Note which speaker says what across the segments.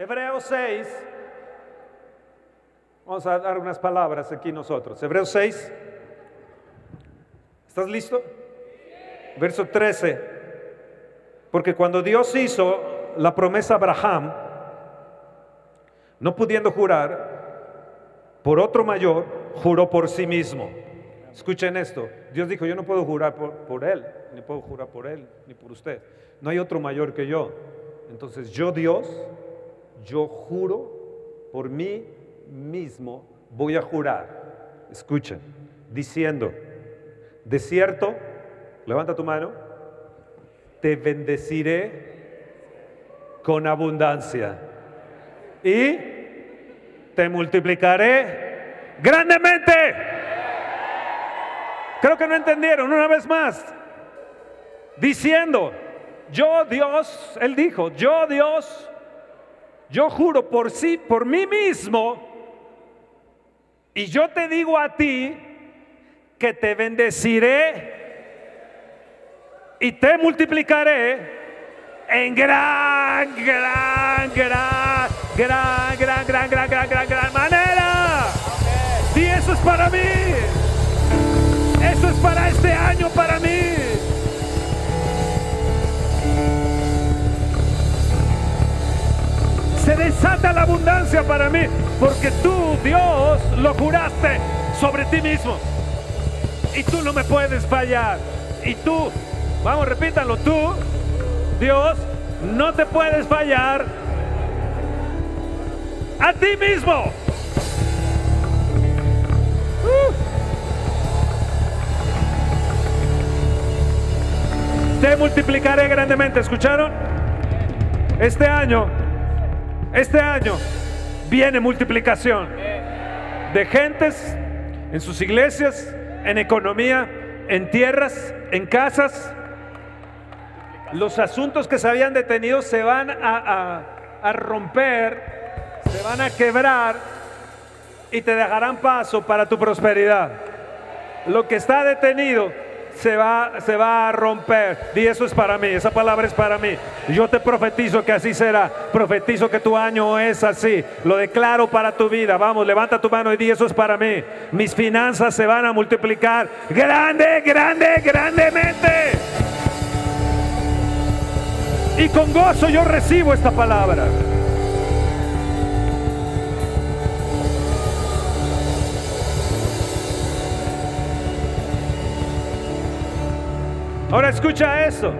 Speaker 1: Hebreos 6. Vamos a dar unas palabras aquí nosotros. Hebreos 6. ¿Estás listo? Verso 13. Porque cuando Dios hizo la promesa a Abraham, no pudiendo jurar por otro mayor, juró por sí mismo. Escuchen esto. Dios dijo, yo no puedo jurar por, por, él, ni puedo jurar por él, ni por usted. No hay otro mayor que yo. Entonces yo Dios yo juro por mí mismo, voy a jurar. Escuchen, diciendo, de cierto, levanta tu mano, te bendeciré con abundancia y te multiplicaré grandemente. Creo que no entendieron una vez más. Diciendo, yo Dios, él dijo, yo Dios yo juro por sí, por mí mismo, y yo te digo a ti que te bendeciré y te multiplicaré en gran, gran, gran, gran, gran, gran, gran, gran, gran, gran manera. Y eso es para mí. Eso es para este año, para mí. Se desata la abundancia para mí, porque tú, Dios, lo juraste sobre ti mismo. Y tú no me puedes fallar. Y tú, vamos, repítanlo, tú, Dios, no te puedes fallar a ti mismo. Uh. Te multiplicaré grandemente, ¿escucharon? Este año este año viene multiplicación de gentes en sus iglesias, en economía, en tierras, en casas. Los asuntos que se habían detenido se van a, romper, se van a quebrar y te dejarán paso para tu prosperidad. Lo que está detenido se va, se va a romper. Y eso es para mí, esa palabra es para mí. Yo te profetizo que así será. Profetizo que tu año es así. Lo declaro para tu vida. Vamos, levanta tu mano y di, eso es para mí. Mis finanzas se van a multiplicar grande, grande, grandemente. Y con gozo yo recibo esta palabra. Ahora escucha eso.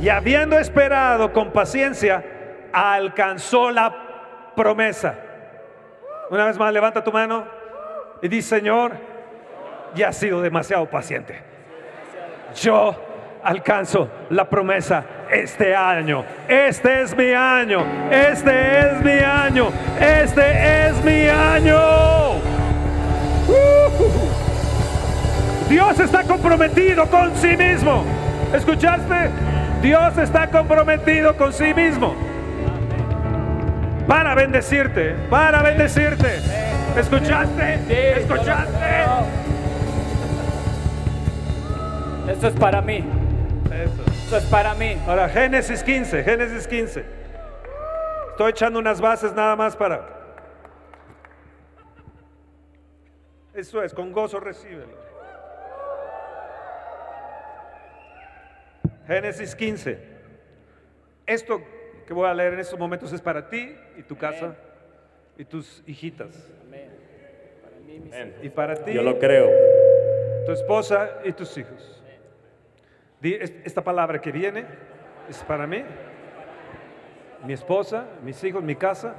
Speaker 1: Y habiendo esperado con paciencia, alcanzó la promesa. Una vez más, levanta tu mano y dice, Señor, ya has sido demasiado paciente. Yo alcanzo la promesa este año. Este es mi año. Este es mi año. Este es mi año. Dios está comprometido con sí mismo. ¿Escuchaste? Dios está comprometido con sí mismo. Para bendecirte, para bendecirte. ¿Escuchaste? ¿Escuchaste?
Speaker 2: Eso es para mí. Eso. es para mí.
Speaker 1: Ahora, Génesis 15, Génesis 15. Estoy echando unas bases nada más para... Eso es, con gozo recíbelo. Génesis 15. Esto que voy a leer en estos momentos es para ti y tu casa y tus hijitas. Amén. y para ti.
Speaker 3: Yo lo creo.
Speaker 1: Tu esposa y tus hijos. Esta palabra que viene es para mí, mi esposa, mis hijos, mi casa.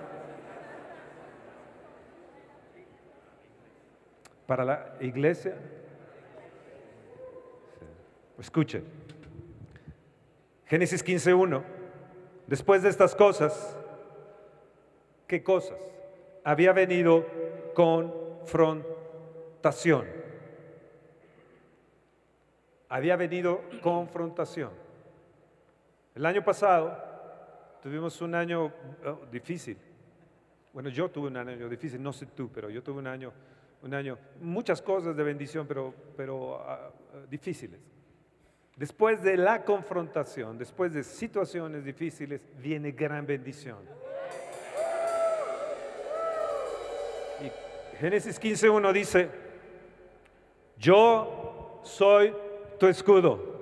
Speaker 1: Para la iglesia. Escuchen. Génesis 15.1. Después de estas cosas, ¿qué cosas? Había venido confrontación. Había venido confrontación. El año pasado tuvimos un año oh, difícil. Bueno, yo tuve un año difícil, no sé tú, pero yo tuve un año, un año, muchas cosas de bendición, pero, pero ah, difíciles. Después de la confrontación, después de situaciones difíciles, viene gran bendición. Génesis 15.1 dice, yo soy tu escudo.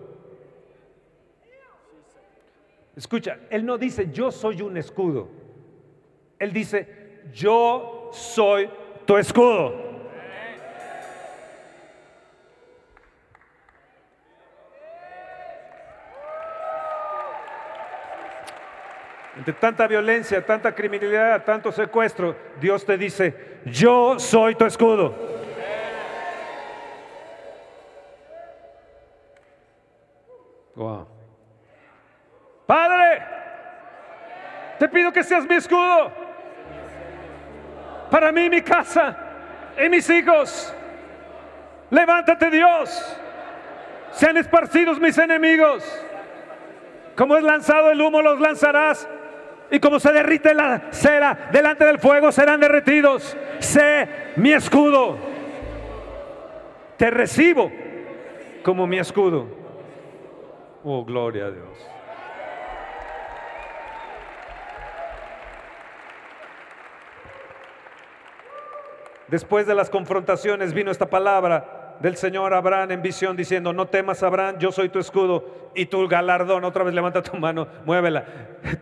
Speaker 1: Escucha, Él no dice yo soy un escudo. Él dice yo soy tu escudo. Entre tanta violencia, tanta criminalidad, tanto secuestro, Dios te dice, yo soy tu escudo. Wow. Padre, te pido que seas mi escudo para mí, mi casa y mis hijos. Levántate Dios. Sean esparcidos mis enemigos. Como es lanzado el humo, los lanzarás. Y como se derrite la cera delante del fuego, serán derretidos. Sé mi escudo. Te recibo como mi escudo. Oh, gloria a Dios. Después de las confrontaciones vino esta palabra del Señor Abraham en visión diciendo, no temas Abraham, yo soy tu escudo y tu galardón, otra vez levanta tu mano, muévela,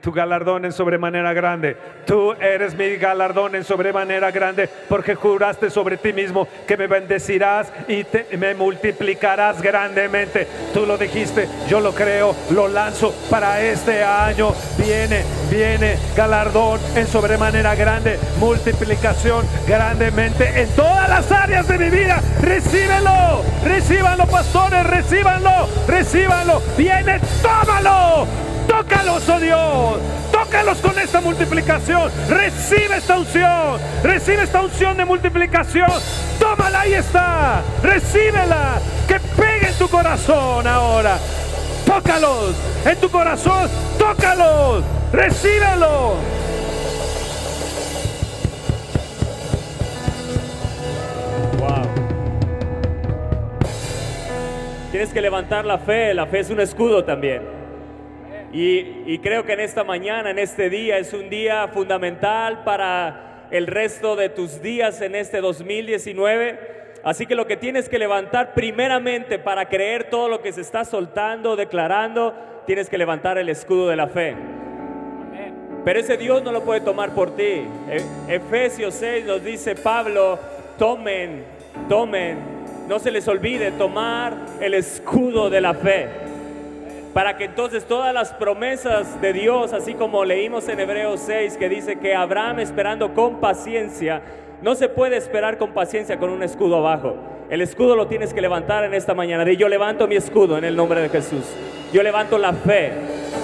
Speaker 1: tu galardón en sobremanera grande, tú eres mi galardón en sobremanera grande porque juraste sobre ti mismo que me bendecirás y me multiplicarás grandemente, tú lo dijiste, yo lo creo, lo lanzo para este año, viene, viene galardón en sobremanera grande, multiplicación grandemente en todas las áreas de mi vida, recíbelo recíbanlo, pastores, recíbanlo, recíbanlo. Viene, tómalo, tócalos, oh Dios, tócalos con esta multiplicación. Recibe esta unción, recibe esta unción de multiplicación. Tómala, ahí está, recíbela, que pegue en tu corazón ahora. Tócalos en tu corazón, tócalos, recíbelo.
Speaker 2: Tienes que levantar la fe, la fe es un escudo también. Y, creo que en esta mañana, en este día, es un día fundamental para el resto de tus días en este 2019. Así que lo que tienes que levantar primeramente para creer todo lo que se está soltando, declarando, tienes que levantar el escudo de la fe. Pero ese Dios no lo puede tomar por ti. E, Efesios 6 nos dice Pablo, tomen, tomen no se les olvide tomar el escudo de la fe. Para que entonces todas las promesas de Dios, así como leímos en Hebreos 6, que dice que Abraham esperando con paciencia, no se puede esperar con paciencia con un escudo abajo. El escudo lo tienes que levantar en esta mañana. Di, yo levanto mi escudo en el nombre de Jesús. Yo levanto la fe.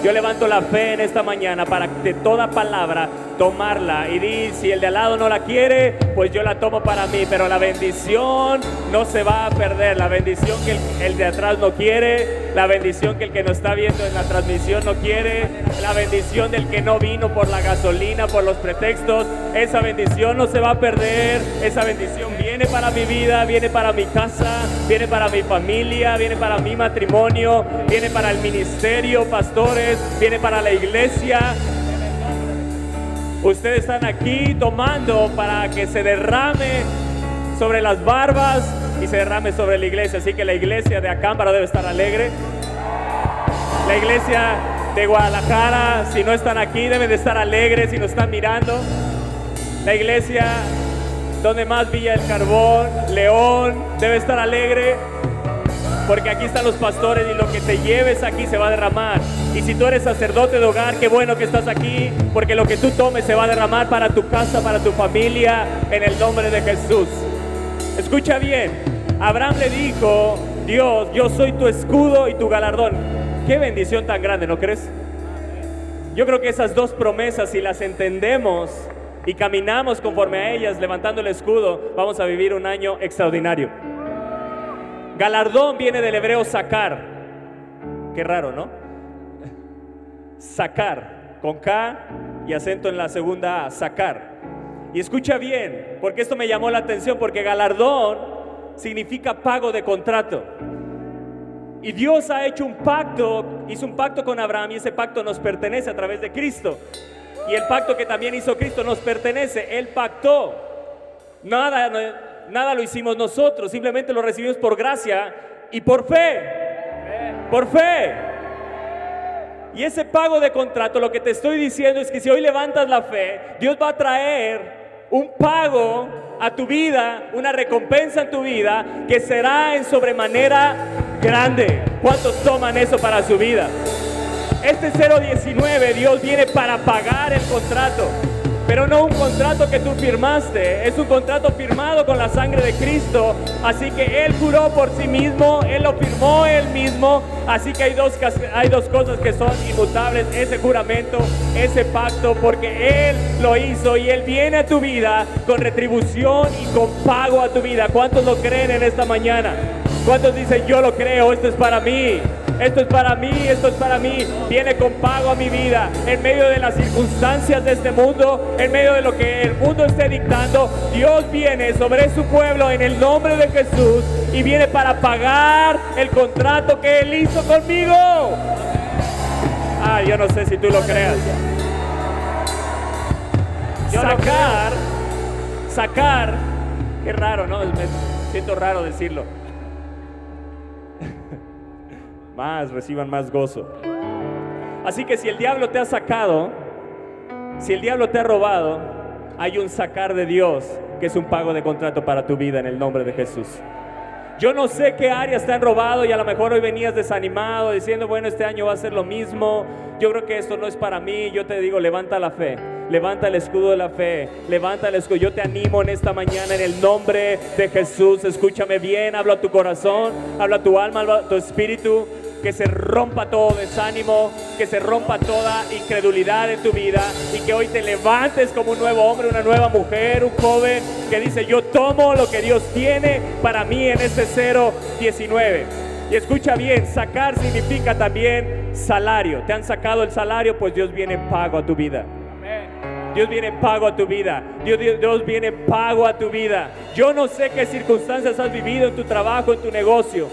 Speaker 2: Yo levanto la fe en esta mañana para que toda palabra tomarla y di, si el de al lado no la quiere, pues yo la tomo para mí, pero la bendición no se va a perder, la bendición que el, de atrás no quiere, la bendición que el que nos está viendo en la transmisión no quiere, la bendición del que no vino por la gasolina, por los pretextos, esa bendición no se va a perder, esa bendición viene para mi vida, viene para mi casa, viene para mi familia, viene para mi matrimonio, viene para el ministerio, pastores, viene para la iglesia, Ustedes están aquí tomando para que se derrame sobre las barbas y se derrame sobre la iglesia. Así que la iglesia de Acámbaro debe estar alegre. La iglesia de Guadalajara, si no están aquí, deben de estar alegres si nos están mirando. La iglesia donde más Villa el Carbón, León, debe estar alegre porque aquí están los pastores y lo que te lleves aquí se va a derramar. Y si tú eres sacerdote de hogar, qué bueno que estás aquí, porque lo que tú tomes se va a derramar para tu casa, para tu familia, en el nombre de Jesús. Escucha bien, Abraham le dijo, Dios, yo soy tu escudo y tu galardón. Qué bendición tan grande, ¿no crees? Yo creo que esas dos promesas, si las entendemos y caminamos conforme a ellas, levantando el escudo, vamos a vivir un año extraordinario. Galardón viene del hebreo sacar. Qué raro, ¿no? Sacar, con K y acento en la segunda A, sacar. Y escucha bien, porque esto me llamó la atención, porque galardón significa pago de contrato. Y Dios ha hecho un pacto, hizo un pacto con Abraham y ese pacto nos pertenece a través de Cristo. Y el pacto que también hizo Cristo nos pertenece. Él pactó Nada, nada lo hicimos nosotros, simplemente lo recibimos por gracia y por fe. Por fe. Y ese pago de contrato, lo que te estoy diciendo es que si hoy levantas la fe, Dios va a traer un pago a tu vida, una recompensa en tu vida que será en sobremanera grande. ¿Cuántos toman eso para su vida? Este 019 Dios viene para pagar el contrato. Pero no un contrato que tú firmaste, es un contrato firmado con la sangre de Cristo. Así que Él juró por sí mismo, Él lo firmó Él mismo. Así que hay dos, hay dos cosas que son inmutables, ese juramento, ese pacto, porque Él lo hizo y Él viene a tu vida con retribución y con pago a tu vida. ¿Cuántos lo creen en esta mañana? ¿Cuántos dicen yo lo creo, esto es para mí? Esto es para mí, esto es para mí. Viene con pago a mi vida. En medio de las circunstancias de este mundo, en medio de lo que el mundo esté dictando, Dios viene sobre su pueblo en el nombre de Jesús y viene para pagar el contrato que Él hizo conmigo. Ah, yo no sé si tú lo creas. sacar, sacar, qué raro, ¿no? Me siento raro decirlo más, reciban más gozo. Así que si el diablo te ha sacado, si el diablo te ha robado, hay un sacar de Dios que es un pago de contrato para tu vida en el nombre de Jesús. Yo no sé qué áreas te han robado y a lo mejor hoy venías desanimado diciendo, bueno, este año va a ser lo mismo. Yo creo que esto no es para mí. Yo te digo, levanta la fe. Levanta el escudo de la fe. Levanta el escudo. Yo te animo en esta mañana en el nombre de Jesús. Escúchame bien. Habla a tu corazón. Habla a tu alma. Habla a tu espíritu que se rompa todo desánimo, que se rompa toda incredulidad en tu vida y que hoy te levantes como un nuevo hombre, una nueva mujer, un joven que dice, yo tomo lo que Dios tiene para mí en este 019. Y escucha bien, sacar significa también salario. Te han sacado el salario, pues Dios viene en pago a tu vida. Dios viene en pago a tu vida. Dios, Dios, Dios, viene en pago a tu vida. Yo no sé qué circunstancias has vivido en tu trabajo, en tu negocio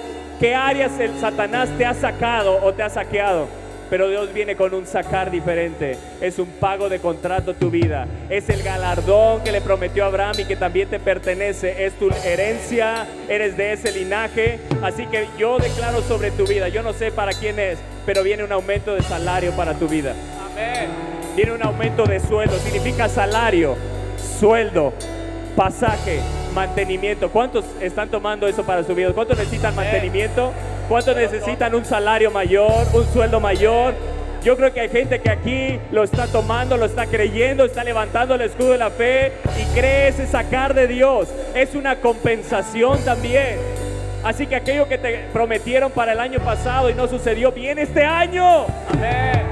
Speaker 2: qué áreas el Satanás te ha sacado o te ha saqueado. Pero Dios viene con un sacar diferente. Es un pago de contrato tu vida. Es el galardón que le prometió a Abraham y que también te pertenece. Es tu herencia. Eres de ese linaje. Así que yo declaro sobre tu vida. Yo no sé para quién es, pero viene un aumento de salario para tu vida. Amén. Viene un aumento de sueldo. Significa salario, sueldo, pasaje, mantenimiento. ¿Cuántos están tomando eso para su vida? ¿Cuántos necesitan mantenimiento? ¿Cuántos necesitan un salario mayor, un sueldo mayor? Yo creo que hay gente que aquí lo está tomando, lo está creyendo, está levantando el escudo de la fe y cree ese sacar de Dios. Es una compensación también. Así que aquello que te prometieron para el año pasado y no sucedió, viene este año. Amén.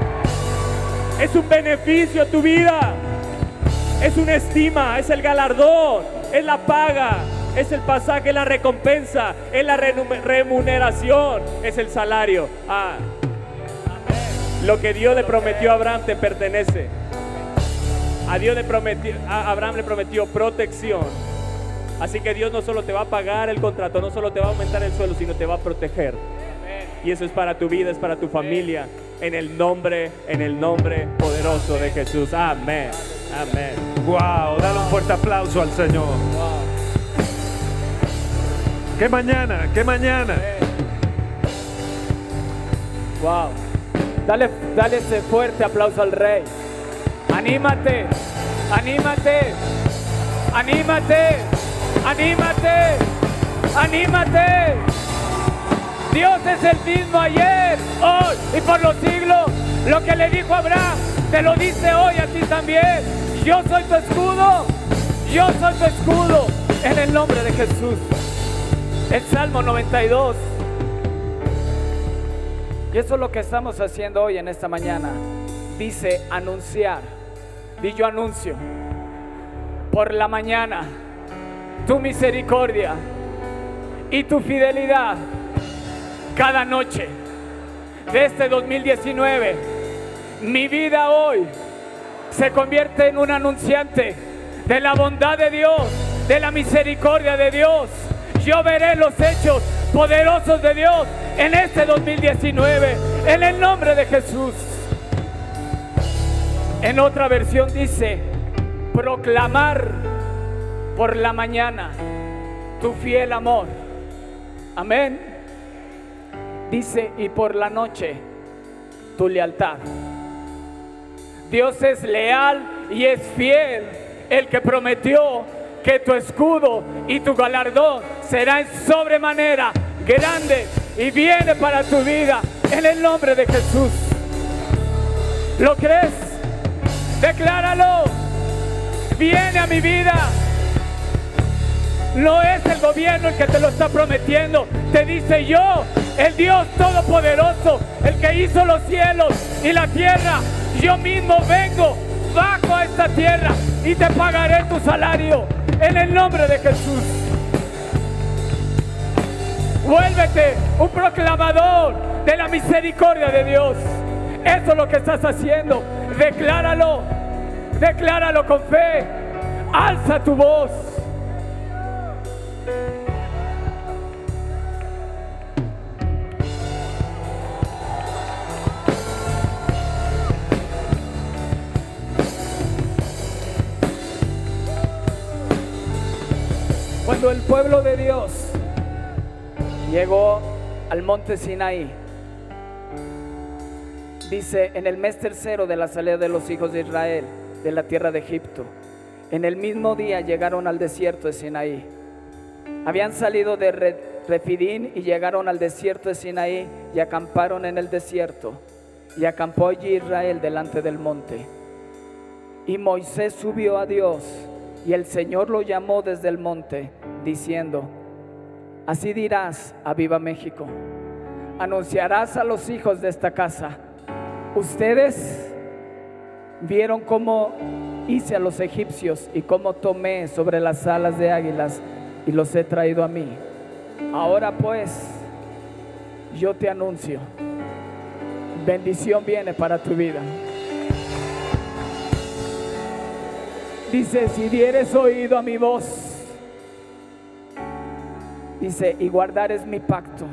Speaker 2: Es un beneficio a tu vida. Es una estima, es el galardón, es la paga, es el pasaje, es la recompensa, es la remuneración, es el salario. Ah, lo que Dios le prometió a Abraham te pertenece. A Dios le prometió, a Abraham le prometió protección. Así que Dios no solo te va a pagar el contrato, no solo te va a aumentar el suelo, sino te va a proteger. Y eso es para tu vida, es para tu familia. En el nombre, en el nombre poderoso de Jesús. Amén. Amén.
Speaker 1: Wow, dale un fuerte aplauso al Señor. ¿Qué mañana? ¿Qué mañana?
Speaker 3: Wow. Dale, dale ese fuerte aplauso al Rey. Anímate, anímate, anímate, anímate, anímate. Dios es el mismo ayer, hoy y por los siglos. Lo que le dijo Abraham, te lo dice hoy a ti también. Yo soy tu escudo. Yo soy tu escudo. En el nombre de Jesús. El Salmo 92. Y eso es lo que estamos haciendo hoy en esta mañana. Dice anunciar. Y yo anuncio. Por la mañana. Tu misericordia y tu fidelidad cada noche de este 2019, mi vida hoy se convierte en un anunciante de la bondad de Dios, de la misericordia de Dios. Yo veré los hechos poderosos de Dios en este 2019, en el nombre de Jesús. En otra versión dice, proclamar por la mañana tu fiel amor. Amén. Dice, y por la noche tu lealtad. Dios es leal y es fiel, el que prometió que tu escudo y tu galardón será en sobremanera grande y viene para tu vida en el nombre de Jesús. ¿Lo crees? Decláralo. Viene a mi vida. No es el gobierno el que te lo está prometiendo. Te dice yo, el Dios Todopoderoso, el que hizo los cielos y la tierra. Yo mismo vengo bajo a esta tierra y te pagaré tu salario en el nombre de Jesús. Vuélvete un proclamador de la misericordia de Dios. Eso es lo que estás haciendo. Decláralo. Decláralo con fe. Alza tu voz. Cuando el pueblo de Dios llegó al monte Sinaí, dice en el mes tercero de la salida de los hijos de Israel de la tierra de Egipto, en el mismo día llegaron al desierto de Sinaí. Habían salido de Refidín y llegaron al desierto de Sinaí y acamparon en el desierto. Y acampó allí Israel delante del monte. Y Moisés subió a Dios y el Señor lo llamó desde el monte, diciendo, así dirás a Viva México, anunciarás a los hijos de esta casa, ustedes vieron cómo hice a los egipcios y cómo tomé sobre las alas de águilas y los he traído a mí. Ahora pues, yo te anuncio, bendición viene para tu vida. Dice, si dieres oído a mi voz, dice, y guardares mi pacto,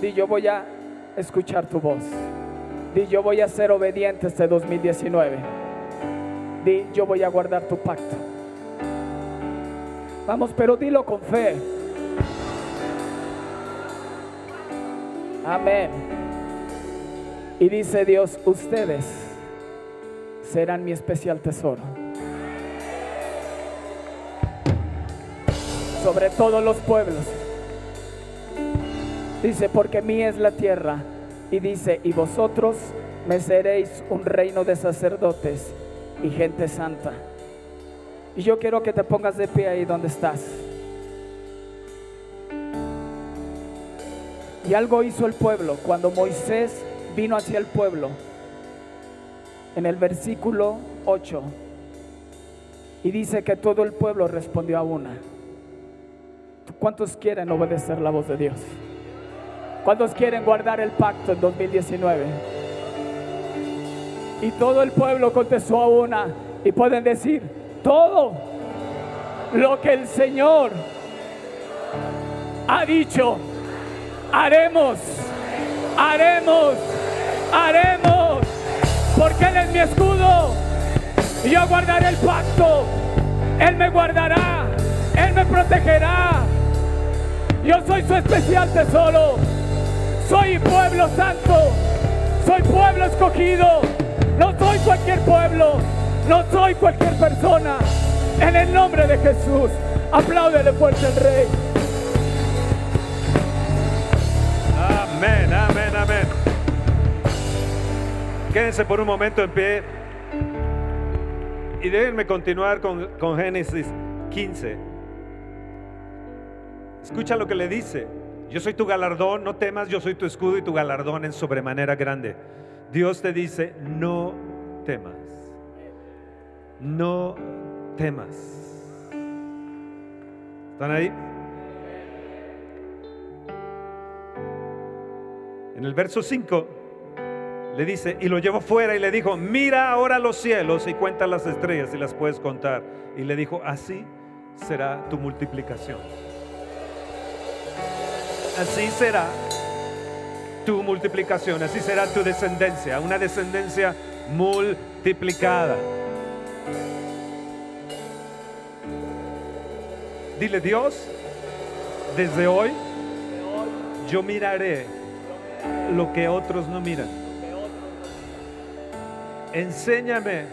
Speaker 3: di yo voy a escuchar tu voz. Di yo voy a ser obediente este 2019. Di yo voy a guardar tu pacto. Vamos, pero dilo con fe. Amén. Y dice Dios, ustedes serán mi especial tesoro. Sobre todos los pueblos. Dice, porque mía es la tierra. Y dice, y vosotros me seréis un reino de sacerdotes y gente santa. Y yo quiero que te pongas de pie ahí donde estás. Y algo hizo el pueblo cuando Moisés vino hacia el pueblo. En el versículo 8. Y dice que todo el pueblo respondió a una. ¿Cuántos quieren obedecer la voz de Dios? ¿Cuántos quieren guardar el pacto en 2019? Y todo el pueblo contestó a una. Y pueden decir, todo lo que el Señor ha dicho, haremos, haremos, haremos, porque Él es mi escudo. Yo guardaré el pacto. Él me guardará, Él me protegerá. Yo soy su especial tesoro. Soy pueblo santo. Soy pueblo escogido. No soy cualquier pueblo. No soy cualquier persona. En el nombre de Jesús. Apláudele fuerte al Rey.
Speaker 1: Amén, amén, amén. Quédense por un momento en pie. Y déjenme continuar con, con Génesis 15. Escucha lo que le dice. Yo soy tu galardón, no temas, yo soy tu escudo y tu galardón en sobremanera grande. Dios te dice, no temas. No temas. ¿Están ahí? En el verso 5 le dice, y lo llevó fuera y le dijo, mira ahora los cielos y cuenta las estrellas y las puedes contar. Y le dijo, así será tu multiplicación. Así será tu multiplicación, así será tu descendencia, una descendencia multiplicada. Dile Dios, desde hoy yo miraré lo que otros no miran. Enséñame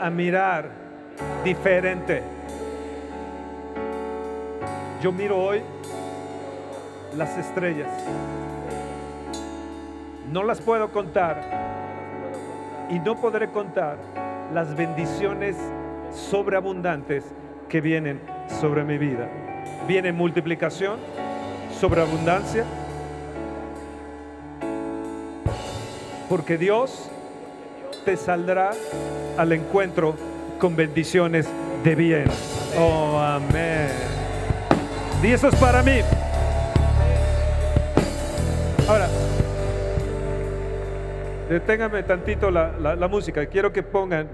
Speaker 1: a mirar diferente. Yo miro hoy las estrellas. No las puedo contar y no podré contar las bendiciones sobreabundantes que vienen sobre mi vida. Viene multiplicación, sobreabundancia, porque Dios te saldrá al encuentro con bendiciones de bien. Oh, amén. Y eso es para mí. Ahora, deténgame tantito la, la música. Quiero que pongan,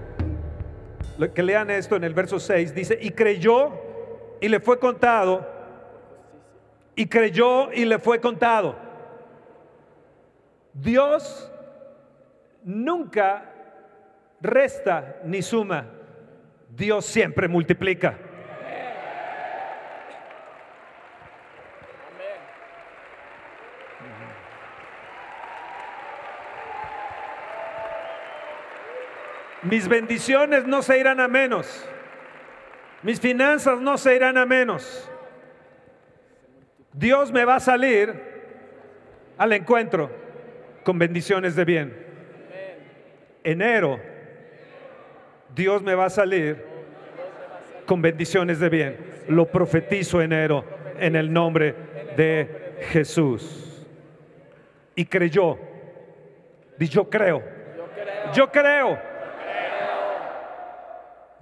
Speaker 1: que lean esto en el verso 6. Dice, y creyó y le fue contado. Y creyó y le fue contado. Dios nunca resta ni suma. Dios siempre multiplica. Mis bendiciones no se irán a menos. Mis finanzas no se irán a menos. Dios me va a salir al encuentro con bendiciones de bien. Enero, Dios me va a salir con bendiciones de bien. Lo profetizo enero en el nombre de Jesús. Y creyó. Y yo creo. Yo creo.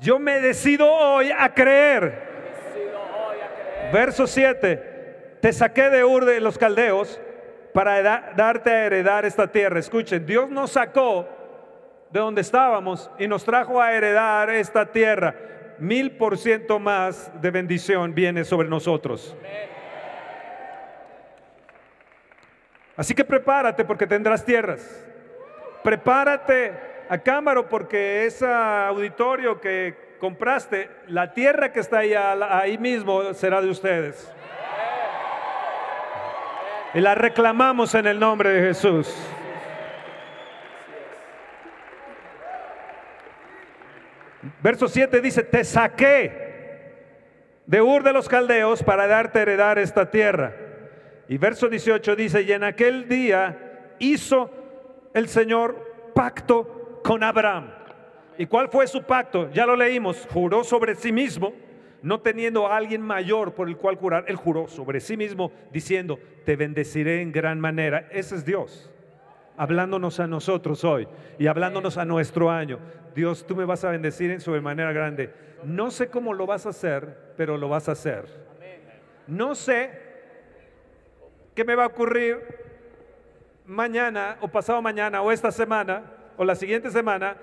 Speaker 1: Yo me decido hoy a creer. Verso 7. Te saqué de Ur de los caldeos para darte a heredar esta tierra. Escuchen, Dios nos sacó de donde estábamos y nos trajo a heredar esta tierra. Mil por ciento más de bendición viene sobre nosotros. Así que prepárate porque tendrás tierras. Prepárate a Cámaro porque ese auditorio que compraste, la tierra que está ahí, ahí mismo será de ustedes. Y la reclamamos en el nombre de Jesús. Verso 7 dice, te saqué de Ur de los Caldeos para darte heredar esta tierra. Y verso 18 dice, y en aquel día hizo el Señor pacto con Abraham. ¿Y cuál fue su pacto? Ya lo leímos, juró sobre sí mismo, no teniendo a alguien mayor por el cual jurar, él juró sobre sí mismo diciendo, te bendeciré en gran manera. Ese es Dios, hablándonos a nosotros hoy y hablándonos a nuestro año. Dios, tú me vas a bendecir en sobremanera grande. No sé cómo lo vas a hacer, pero lo vas a hacer. No sé qué me va a ocurrir mañana o pasado mañana o esta semana, o la siguiente semana,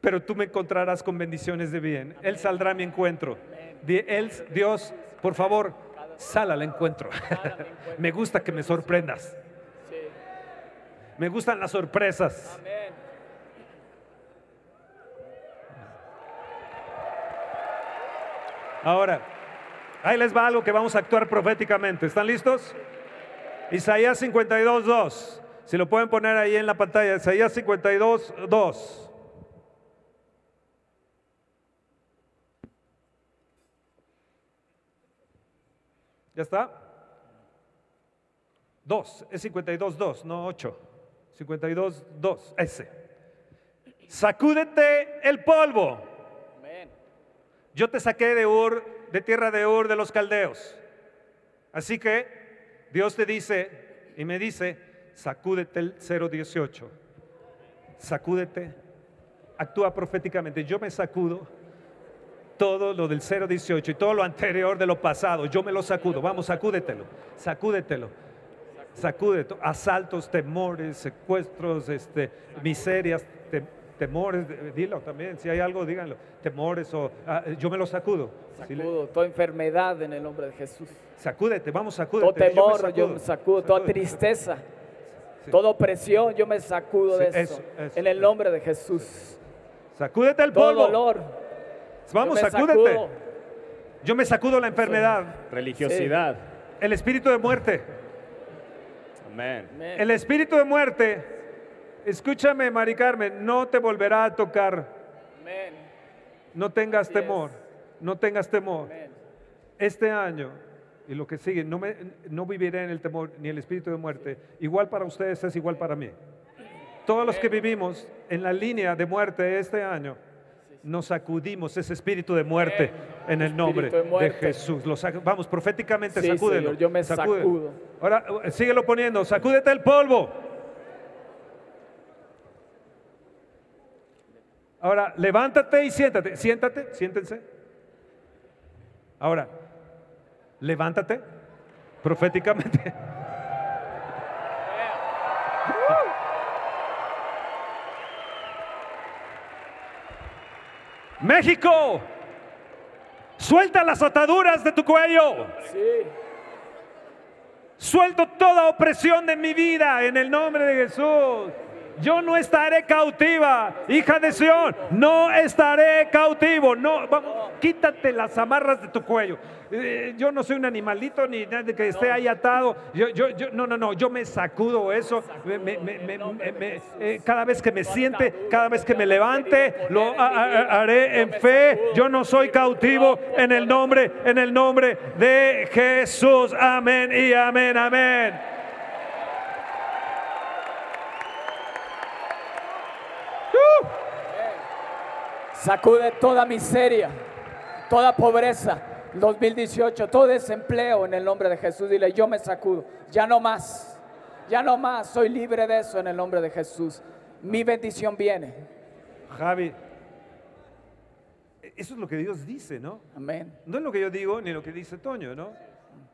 Speaker 1: pero tú me encontrarás con bendiciones de bien. Él saldrá a mi encuentro. Él, Dios, por favor, sal al encuentro. me gusta que me sorprendas. Me gustan las sorpresas. Ahora, ahí les va algo que vamos a actuar proféticamente. ¿Están listos? Isaías 52, 2. Si lo pueden poner ahí en la pantalla, Isaías 52, 2. ¿Ya está? 2, es 52, 2, no 8. 52, 2, ese. Sacúdete el polvo. Yo te saqué de Ur, de tierra de Ur, de los caldeos. Así que Dios te dice y me dice, sacúdete el 018. Sacúdete, actúa proféticamente. Yo me sacudo todo lo del 018 y todo lo anterior de lo pasado. Yo me lo sacudo. Vamos, sacúdetelo, sacúdetelo. Sacúdete, asaltos, temores, secuestros, este, miserias, temores, dilo también, si hay algo, díganlo, temores o ah, yo me lo sacudo.
Speaker 3: Sacudo toda enfermedad en el nombre de Jesús.
Speaker 1: Sacúdete, vamos, sacúdete.
Speaker 3: Todo temor, yo me sacudo, toda tristeza. Toda opresión, yo me sacudo de eso, en el nombre de Jesús.
Speaker 1: Sacúdete el polvo.
Speaker 3: Todo dolor.
Speaker 1: Vamos, sacúdete. Yo me sacudo la enfermedad,
Speaker 2: religiosidad.
Speaker 1: el espíritu de muerte.
Speaker 2: Amén.
Speaker 3: Amén.
Speaker 1: El espíritu de muerte, escúchame, Mari Carmen, no te volverá a tocar.
Speaker 3: Amén.
Speaker 1: No tengas
Speaker 3: Así es.
Speaker 1: temor, no tengas temor.
Speaker 3: Amén.
Speaker 1: Este año y lo que sigue, no, me- no viviré en el temor ni el espíritu de muerte. Igual para ustedes es igual para mí. Todos los que vivimos en la línea de muerte este año, nos sacudimos ese espíritu de muerte en el nombre
Speaker 3: de.
Speaker 1: Jesús. Lo vamos, proféticamente,
Speaker 3: Sí,
Speaker 1: sacúdelo.
Speaker 3: Señor, yo me
Speaker 1: sacude.
Speaker 3: sacudo.
Speaker 1: Ahora, síguelo poniendo, sacúdete el polvo. Ahora, levántate y siéntate. Siéntate, siéntense. Ahora, levántate proféticamente. México, suelta las ataduras de tu cuello.
Speaker 3: Sí.
Speaker 1: Suelto toda opresión de mi vida en el nombre de Jesús. Yo no estaré cautiva, hija de Sión. No estaré cautivo. No, vamos, quítate las amarras de tu cuello. Eh, yo no soy un animalito ni nadie que esté ahí atado. Yo, yo, yo, no, no, no. Yo me sacudo eso. Me- me- eh, cada vez que me siente, cada vez que me levante, lo ha- ha- haré en fe. Yo no soy cautivo en el nombre, en el nombre de Jesús. Amén y amén, amén.
Speaker 3: Sacude toda miseria, toda pobreza. 2018, todo desempleo en el nombre de Jesús. Dile, yo me sacudo. Ya no más. Ya no más. Soy libre de eso en el nombre de Jesús. Mi bendición viene.
Speaker 1: Javi, eso es lo que Dios dice, ¿no?
Speaker 3: Amén.
Speaker 1: No es lo que yo digo ni lo que dice Toño, ¿no?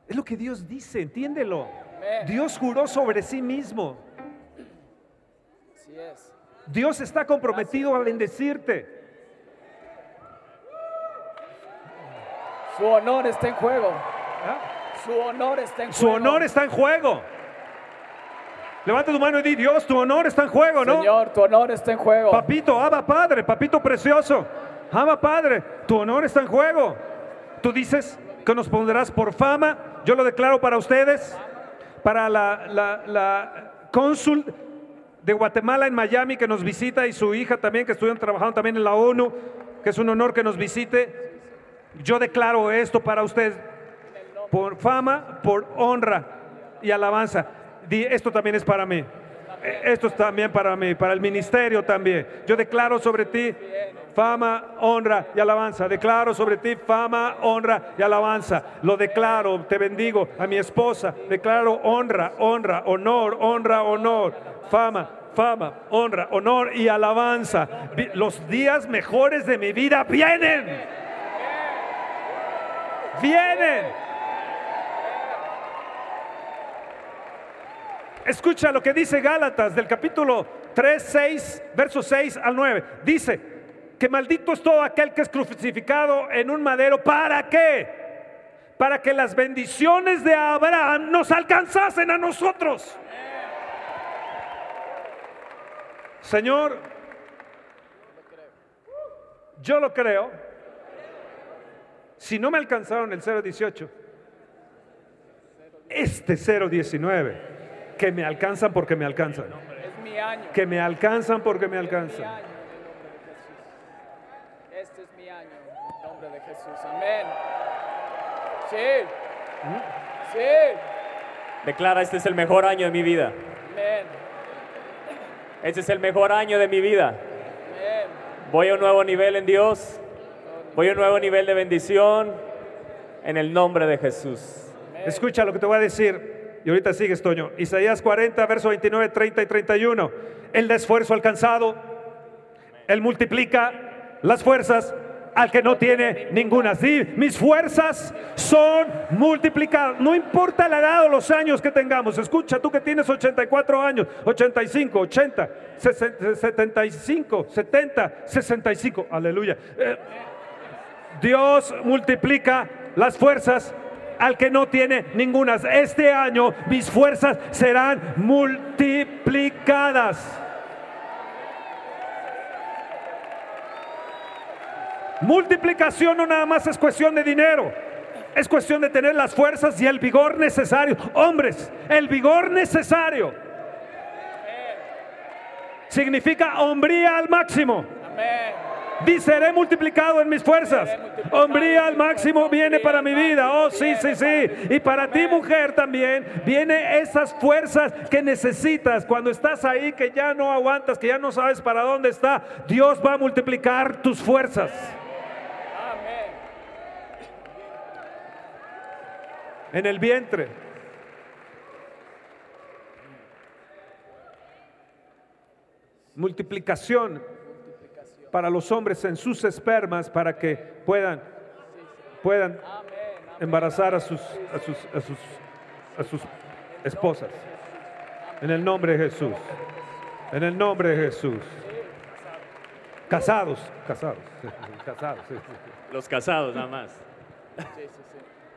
Speaker 1: Es lo que Dios dice, entiéndelo.
Speaker 3: Amén.
Speaker 1: Dios juró sobre sí mismo.
Speaker 3: Así es.
Speaker 1: Dios está comprometido a bendecirte.
Speaker 3: Su honor está en juego.
Speaker 1: ¿ah?
Speaker 3: Su honor está en
Speaker 1: Su
Speaker 3: juego.
Speaker 1: honor está en juego. Levanta tu mano y di, Dios, tu honor está en juego, ¿no?
Speaker 3: Señor, tu honor está en juego.
Speaker 1: Papito, Abba Padre, papito precioso. Abba Padre, tu honor está en juego. Tú dices que nos pondrás por fama. Yo lo declaro para ustedes, para la, la, la cónsul de Guatemala en Miami que nos visita y su hija también, que estuvieron trabajando también en la ONU, que es un honor que nos visite. Yo declaro esto para ustedes por fama, por honra y alabanza. Esto también es para mí. Esto es también para mí, para el ministerio también. Yo declaro sobre ti fama, honra y alabanza. Declaro sobre ti fama, honra y alabanza. Lo declaro, te bendigo a mi esposa. Declaro honra, honra, honor, honra, honor, fama. Fama, honra, honor y alabanza. Los días mejores de mi vida vienen. Vienen. Escucha lo que dice Gálatas del capítulo 3, 6, versos 6 al 9. Dice que maldito es todo aquel que es crucificado en un madero. ¿Para qué? Para que las bendiciones de Abraham nos alcanzasen a nosotros. Señor, yo lo creo. Si no me alcanzaron el 018, este 019, que me alcanzan porque me alcanzan.
Speaker 3: Es mi año.
Speaker 1: Que me alcanzan porque me
Speaker 3: Es mi
Speaker 1: alcanzan.
Speaker 3: año en el nombre de Jesús. Este es mi año en el nombre de Jesús. Amén. Sí. Sí.
Speaker 2: Declara, este es el mejor año de mi vida.
Speaker 3: Amén.
Speaker 2: Este es el mejor año de mi vida.
Speaker 3: Amén.
Speaker 2: Voy a un nuevo nivel en Dios. Voy a un nuevo nivel de bendición en el nombre de Jesús.
Speaker 1: Escucha lo que te voy a decir. Y ahorita sigues, Toño. Isaías 40, verso 29, 30 y 31. Él da esfuerzo alcanzado. Él multiplica las fuerzas al que no tiene ninguna. Sí, mis fuerzas son multiplicadas. No importa la edad o los años que tengamos. Escucha, tú que tienes 84 años, 85, 80, 60, 75, 70, 65. Aleluya. Eh, Dios multiplica las fuerzas al que no tiene ninguna. Este año mis fuerzas serán multiplicadas. Multiplicación no nada más es cuestión de dinero. Es cuestión de tener las fuerzas y el vigor necesario. Hombres, el vigor necesario significa hombría al máximo. Amén. Seré multiplicado en mis fuerzas. Hombría al máximo viene para mi vida. Oh, sí, sí, sí. Y para ti, mujer, también viene esas fuerzas que necesitas cuando estás ahí, que ya no aguantas, que ya no sabes para dónde está. Dios va a multiplicar tus fuerzas. en el vientre. Multiplicación para los hombres en sus espermas para que puedan, puedan embarazar a sus, a sus, a sus, a sus esposas. En el nombre de Jesús. En el nombre de Jesús. Casados, casados, casados.
Speaker 2: Los casados nada más.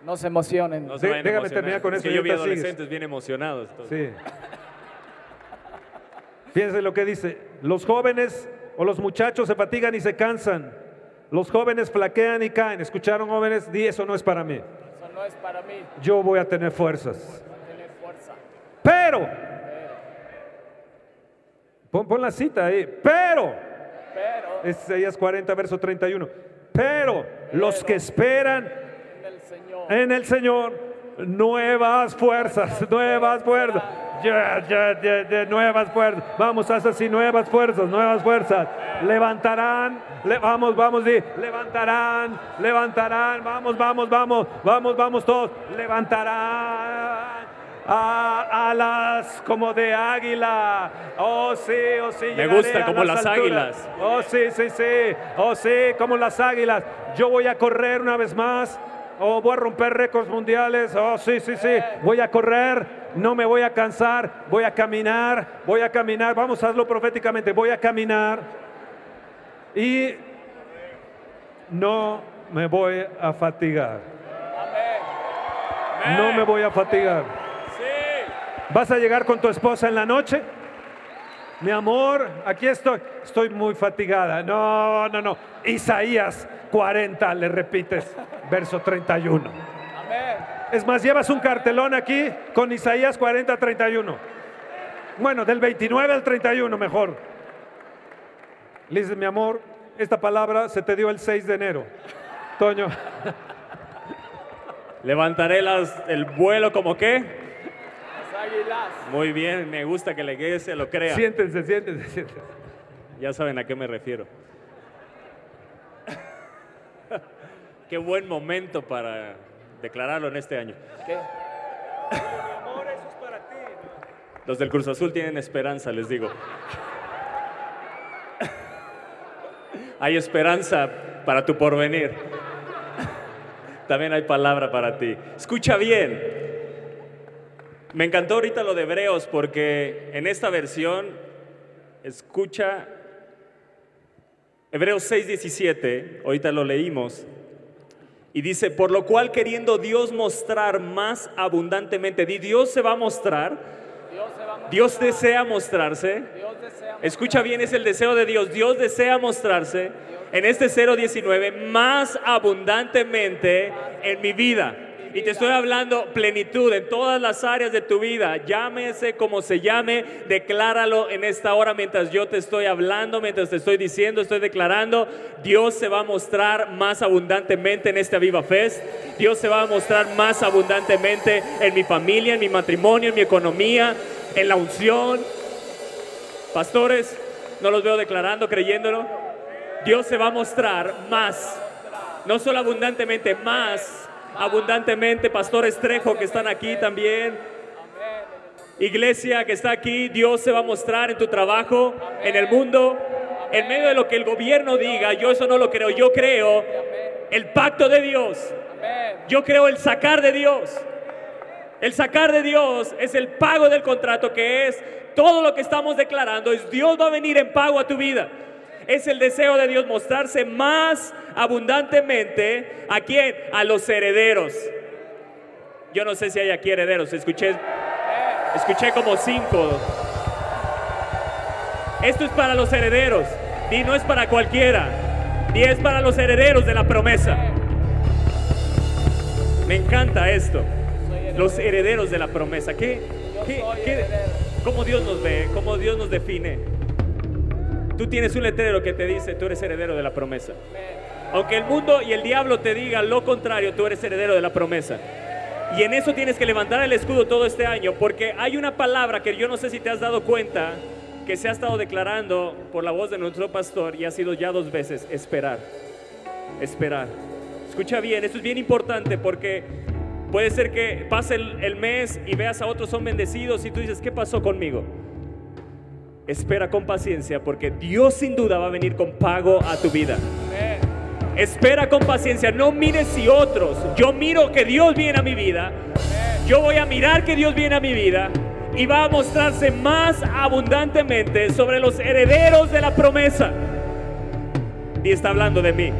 Speaker 3: No se emocionen.
Speaker 2: No se déjame terminar con eso. yo vi adolescentes bien emocionados. Sí.
Speaker 1: Fíjense lo que dice. Los jóvenes o los muchachos se fatigan y se cansan. Los jóvenes flaquean y caen. ¿Escucharon jóvenes? Di, eso no es para mí.
Speaker 3: Eso no es para mí.
Speaker 1: Yo voy a tener fuerzas. Pero. Pon, la cita ahí. Pero. Pero. Es Isaías 40, verso 31. Pero, los que esperan en el Señor nuevas fuerzas, nuevas fuerzas. Ya, ya, ya, nuevas fuerzas. Vamos, haz así, nuevas fuerzas, nuevas fuerzas. Levantarán, vamos, vamos, di, levantarán, levantarán, vamos, vamos, vamos, vamos, vamos todos. Levantarán a alas como de águila. Oh, sí, oh, sí.
Speaker 2: Me gusta como las águilas.
Speaker 1: Oh, sí, sí, sí. Oh, sí, como las águilas. Yo voy a correr una vez más. Oh, voy a romper récords mundiales. Oh, sí, sí, sí. Voy a correr. No me voy a cansar. Voy a caminar. Voy a caminar. Vamos a hacerlo proféticamente. Voy a caminar. Y no me voy a fatigar. No me voy a fatigar. ¿Vas a llegar con tu esposa en la noche? Mi amor, aquí estoy. Estoy muy fatigada. No, no, no. Isaías 40, le repites, verso 31. Amén. Es más, llevas un cartelón aquí con Isaías 40, 31. Bueno, del 29 al 31 mejor. Le dice, mi amor, esta palabra se te dio el 6 de enero. Toño.
Speaker 2: Levantaré las, el vuelo como qué? Las águilas. Muy bien, me gusta que le se lo crea.
Speaker 1: Siéntense, siéntense, siéntense.
Speaker 2: Ya saben a qué me refiero. Qué buen momento para declararlo en este año. ¿Qué? amor, eso es para ti. Los del Cruz Azul tienen esperanza, les digo. Hay esperanza para tu porvenir. También hay palabra para ti. Escucha bien. Me encantó ahorita lo de Hebreos porque en esta versión, escucha Hebreos 6:17, ahorita lo leímos. Y dice, por lo cual queriendo Dios mostrar más abundantemente, Dios se va a mostrar, Dios, desea mostrarse. Escucha bien, es el deseo de Dios. Dios desea mostrarse en este 019 más abundantemente en mi vida. Y te estoy hablando plenitud en todas las áreas de tu vida. Llámese como se llame, decláralo en esta hora mientras yo te estoy hablando, mientras te estoy diciendo, estoy declarando. Dios se va a mostrar más abundantemente en este Viva Fest. Dios se va a mostrar más abundantemente en mi familia, en mi matrimonio, en mi economía, en la unción. Pastores, no los veo declarando, creyéndolo. Dios se va a mostrar más, no solo abundantemente, más abundantemente. Pastor Estrejo que están aquí también. Iglesia que está aquí, Dios se va a mostrar en tu trabajo, en el mundo, en medio de lo que el gobierno diga. Yo eso no lo creo, yo creo el pacto de Dios. Yo creo el sacar de Dios. El sacar de Dios es el pago del contrato que es todo lo que estamos declarando. Es Dios va a venir en pago a tu vida. Es el deseo de Dios mostrarse más abundantemente a quién? A los herederos. Yo no sé si hay aquí herederos, escuché, escuché como cinco. Esto es para los herederos y no es para cualquiera. Y es para los herederos de la promesa. Me encanta esto. Los herederos de la promesa. ¿Qué, qué, qué, ¿Cómo Dios nos ve? ¿Cómo Dios nos define? Tú tienes un letrero que te dice, tú eres heredero de la promesa. Aunque el mundo y el diablo te digan lo contrario, tú eres heredero de la promesa. Y en eso tienes que levantar el escudo todo este año, porque hay una palabra que yo no sé si te has dado cuenta, que se ha estado declarando por la voz de nuestro pastor y ha sido ya dos veces, esperar, esperar. Escucha bien, esto es bien importante porque puede ser que pase el, el mes y veas a otros son bendecidos y tú dices, ¿qué pasó conmigo? Espera con paciencia porque Dios sin duda va a venir con pago a tu vida. Espera con paciencia, no mires si otros. Yo miro que Dios viene a mi vida. Yo voy a mirar que Dios viene a mi vida y va a mostrarse más abundantemente sobre los herederos de la promesa. Y está hablando de mí.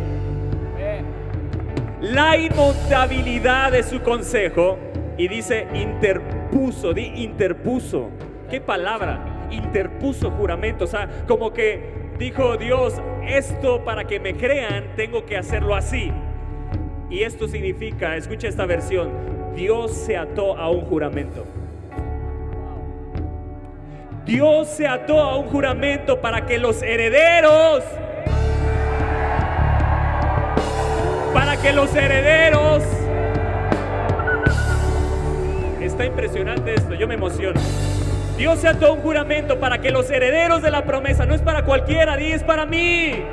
Speaker 2: La inmutabilidad de su consejo y dice interpuso, di interpuso. ¿Qué palabra? Interpuso juramento, o sea, como que dijo Dios, esto para que me crean tengo que hacerlo así. Y esto significa, escucha esta versión, Dios se ató a un juramento. Dios se ató a un juramento para que los herederos, para que los herederos, está impresionante esto, yo me emociono. Dios se ató un juramento para que los herederos de la promesa, no es para cualquiera, es para mí,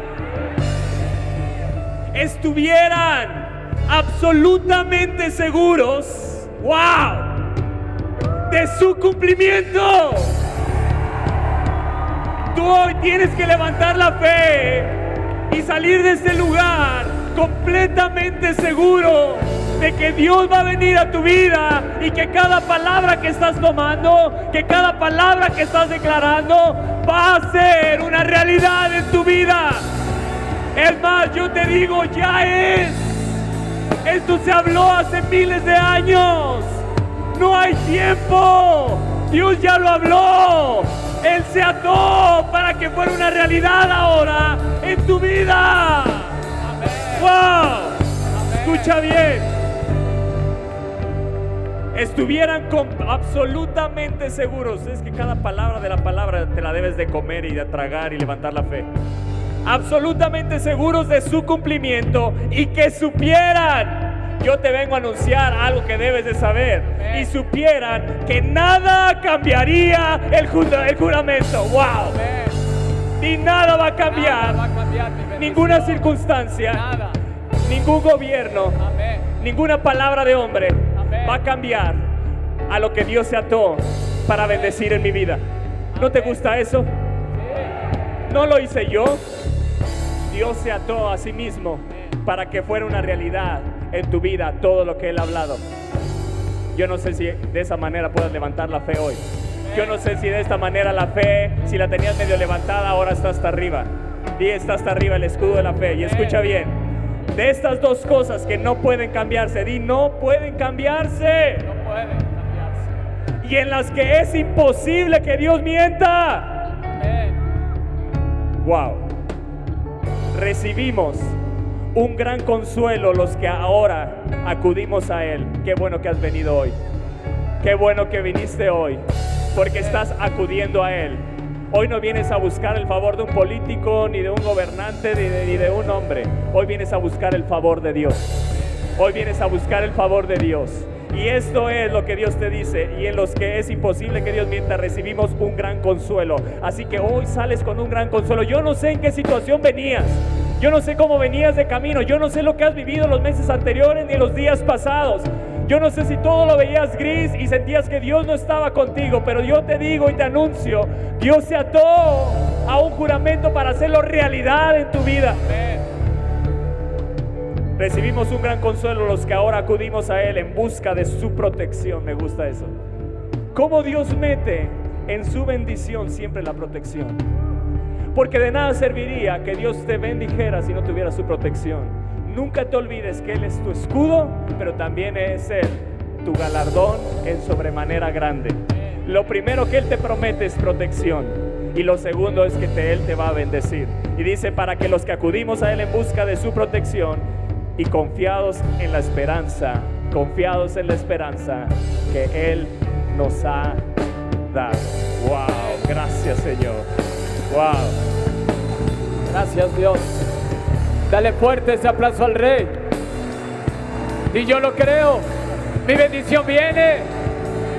Speaker 2: estuvieran absolutamente seguros, wow, de su cumplimiento. Tú hoy tienes que levantar la fe y salir de este lugar completamente seguro de que Dios va a venir a tu vida y que cada palabra que estás tomando, que cada palabra que estás declarando va a ser una realidad en tu vida. Es más, yo te digo, ya es. Esto se habló hace miles de años. No hay tiempo. Dios ya lo habló. Él se ató para que fuera una realidad ahora en tu vida. ¡Wow! Escucha bien estuvieran absolutamente seguros. Es que cada palabra de la palabra te la debes de comer y de tragar y levantar la fe. Absolutamente seguros de su cumplimiento y que supieran. Yo te vengo a anunciar algo que debes de saber. Y supieran que nada cambiaría el, juramento. ¡Wow! Ni nada va a cambiar. Ninguna circunstancia. Ningún gobierno. Ninguna palabra de hombre va a cambiar a lo que Dios se ató para bendecir en mi vida. ¿No te gusta eso? No lo hice yo. Dios se ató a sí mismo para que fuera una realidad en tu vida todo lo que Él ha hablado. Yo no sé si de esa manera puedas levantar la fe hoy. Yo no sé si de esta manera la fe, si la tenías medio levantada, ahora está hasta arriba. Y está hasta arriba el escudo de la fe. Y escucha bien, de estas dos cosas que no pueden cambiarse. Di, no pueden cambiarse.
Speaker 3: No pueden cambiarse.
Speaker 2: Y en las que es imposible que Dios mienta. Amén. Wow. Recibimos un gran consuelo los que ahora acudimos a Él. Qué bueno que has venido hoy. Qué bueno que viniste hoy. Porque estás acudiendo a Él. Hoy no vienes a buscar el favor de un político, ni de un gobernante, ni de, un hombre. Hoy vienes a buscar el favor de Dios. Hoy vienes a buscar el favor de Dios. Y esto es lo que Dios te dice. Y en los que es imposible que Dios mienta, recibimos un gran consuelo. Así que hoy sales con un gran consuelo. Yo no sé en qué situación venías. Yo no sé cómo venías de camino. Yo no sé lo que has vivido los meses anteriores ni los días pasados. Yo no sé si todo lo veías gris y sentías que Dios no estaba contigo, pero yo te digo y te anuncio, Dios se ató a un juramento para hacerlo realidad en tu vida. Recibimos un gran consuelo los que ahora acudimos a Él en busca de su protección. Me gusta eso. ¿Cómo Dios mete en su bendición siempre la protección? Porque de nada serviría que Dios te bendijera si no tuviera su protección. Nunca te olvides que Él es tu escudo, pero también es Él tu galardón en sobremanera grande. Lo primero que Él te promete es protección. Y lo segundo es que Él te va a bendecir. Y dice, para que los que acudimos a Él en busca de su protección y confiados en la esperanza, confiados en la esperanza que Él nos ha dado. Wow, gracias Señor. Wow.
Speaker 3: Gracias Dios. Dale fuerte ese aplauso al Rey. Y yo lo creo. Mi bendición viene.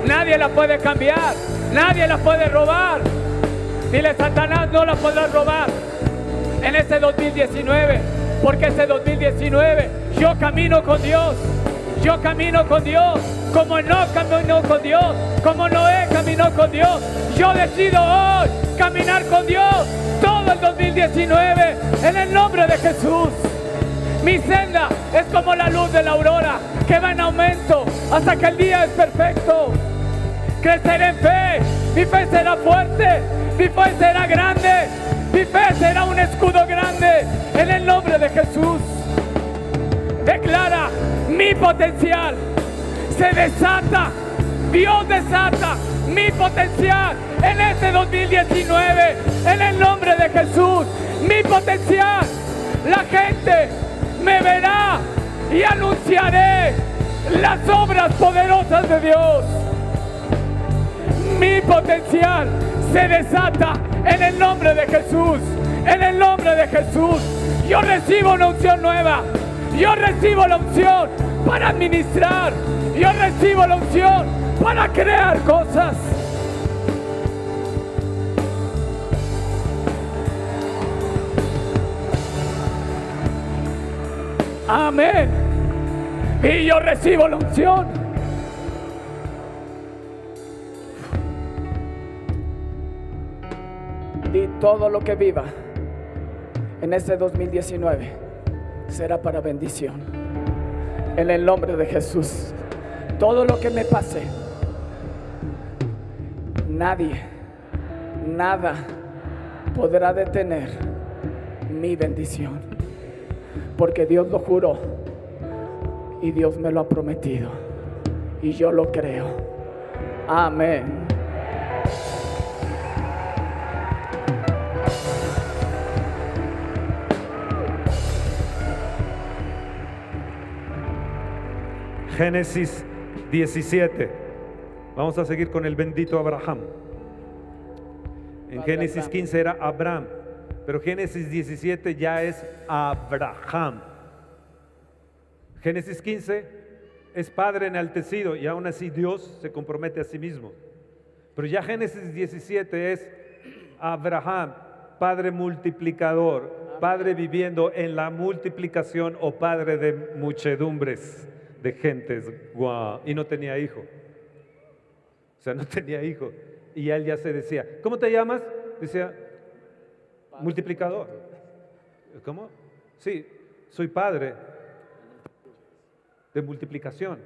Speaker 3: Nadie la puede cambiar. Nadie la puede robar. Dile, Satanás no la podrá robar en este 2019. Porque este 2019 yo camino con Dios. Yo camino con Dios. Como no caminó con Dios. Como Noé caminó con Dios. Yo decido hoy caminar con Dios todo el 2019 en el nombre de Jesús. Mi senda es como la luz de la aurora que va en aumento hasta que el día es perfecto. Creceré en fe, mi fe será fuerte, mi fe será grande, mi fe será un escudo grande en el nombre de Jesús. Declara mi potencial, se desata, Dios desata mi potencial en este 2019, en el nombre de Jesús, mi potencial. La gente me verá y anunciaré las obras poderosas de Dios. Mi potencial se desata en el nombre de Jesús, en el nombre de Jesús. Yo recibo una unción nueva. Yo recibo la unción para administrar. Yo recibo la unción para crear cosas. Amén. Y yo recibo la unción. Y todo lo que viva en este 2019 será para bendición. En el nombre de Jesús. Todo lo que me pase, nadie, nada podrá detener mi bendición. Porque Dios lo juró y Dios me lo ha prometido. Y yo lo creo. Amén.
Speaker 1: Génesis 17. Vamos a seguir con el bendito Abraham. En Génesis
Speaker 3: Abraham.
Speaker 1: 15 era Abraham, pero Génesis 17 ya es Abraham. Génesis 15 es Padre enaltecido y aún así Dios se compromete a sí mismo. Pero ya Génesis 17 es Abraham, Padre multiplicador, Padre viviendo en la multiplicación o Padre de muchedumbres de gentes. Guau. Y no tenía hijo. O sea, no tenía hijo. Y él ya se decía, ¿cómo te llamas? Decía, multiplicador. ¿Cómo? Sí, soy padre de multiplicación.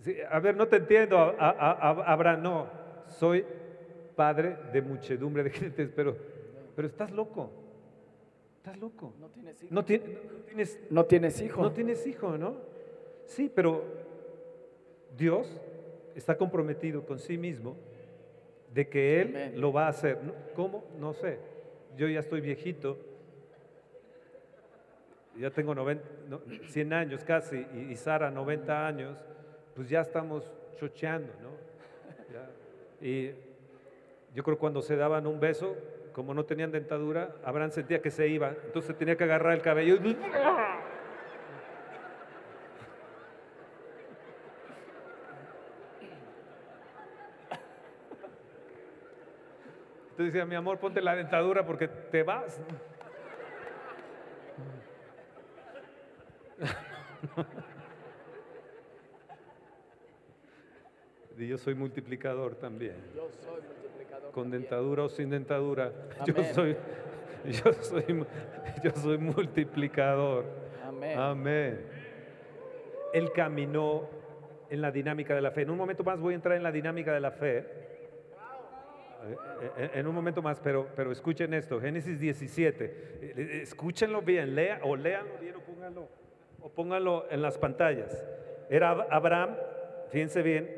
Speaker 1: Sí, a ver, no te entiendo, a- a- a- Abraham, no, soy padre de muchedumbre de gentes, pero, pero estás loco, estás loco.
Speaker 3: No tienes hijo.
Speaker 1: No, ti- no tienes,
Speaker 3: No tienes hijo.
Speaker 1: no tienes hijo, ¿no? Sí, pero Dios está comprometido con sí mismo de que Él lo va a hacer. ¿Cómo? No sé. Yo ya estoy viejito. Ya tengo 90, no, 100 años casi y, Sara 90 años. Pues ya estamos chocheando, ¿no? Ya. Y yo creo cuando se daban un beso, como no tenían dentadura, Abraham sentía que se iba. Entonces tenía que agarrar el cabello. y- Entonces decía, mi amor, ponte la dentadura porque te vas. Y yo soy multiplicador también,
Speaker 3: Yo soy multiplicador.
Speaker 1: con
Speaker 3: también.
Speaker 1: dentadura o sin dentadura. Yo soy, yo soy, yo soy multiplicador.
Speaker 3: Amén.
Speaker 1: Amén. Él caminó en la dinámica de la fe. En un momento más voy a entrar en la dinámica de la fe. Eh, eh, En un momento más, pero, pero escuchen esto, Génesis 17. Eh, Escúchenlo bien, lea, o léanlo bien o pónganlo, o pónganlo en las pantallas. Era Ab- Abraham, fíjense bien,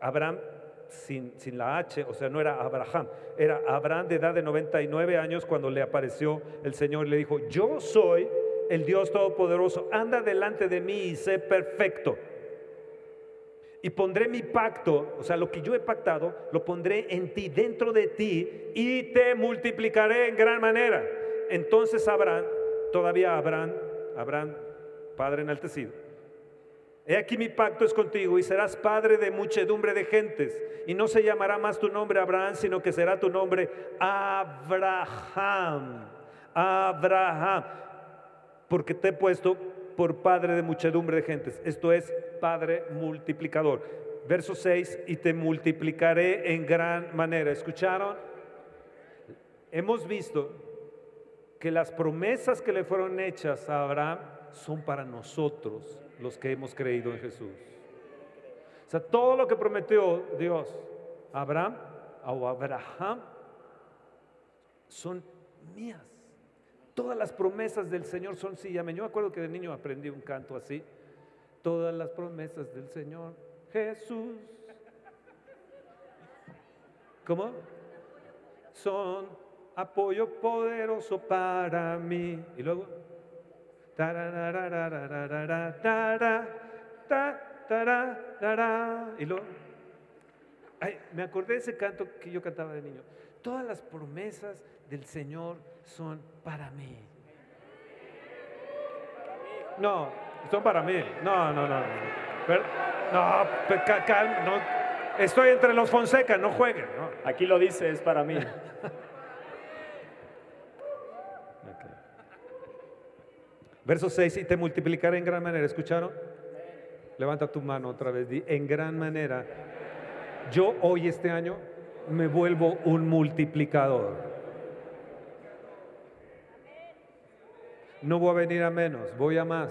Speaker 1: Abraham sin, sin la H, o sea, no era Abraham, era Abraham de edad de 99 años cuando le apareció el Señor y le dijo, yo soy el Dios Todopoderoso, anda delante de mí y sé perfecto. Y pondré mi pacto, o sea, lo que yo he pactado, lo pondré en ti, dentro de ti, y te multiplicaré en gran manera. Entonces Abraham, todavía Abraham, Abraham, Padre enaltecido, He aquí mi pacto es contigo y serás padre de muchedumbre de gentes. Y no se llamará más tu nombre Abraham, sino que será tu nombre Abraham. Abraham. Porque te he puesto por padre de muchedumbre de gentes. Esto es padre multiplicador. Verso 6, y te multiplicaré en gran manera. ¿Escucharon? Hemos visto que las promesas que le fueron hechas a Abraham son para nosotros los que hemos creído en Jesús. O sea, todo lo que prometió Dios a Abraham o Abraham son mías. Todas las promesas del Señor son sí. Yo me acuerdo que de niño aprendí un canto así. Todas las promesas del Señor Jesús. ¿Cómo? Son apoyo poderoso para mí. Y luego, y luego, me acordé de ese canto que yo cantaba de niño. Todas las promesas del Señor son para mí. No, son para mí. No, no, no. no, no, estoy entre los Fonseca, no jueguen.
Speaker 2: Aquí lo dice, es para mí.
Speaker 1: Verso 6, y te multiplicaré en gran manera. ¿Escucharon? Levanta tu mano otra vez. Di, en gran manera. Yo hoy este año me vuelvo un multiplicador. No voy a venir a menos, voy a más.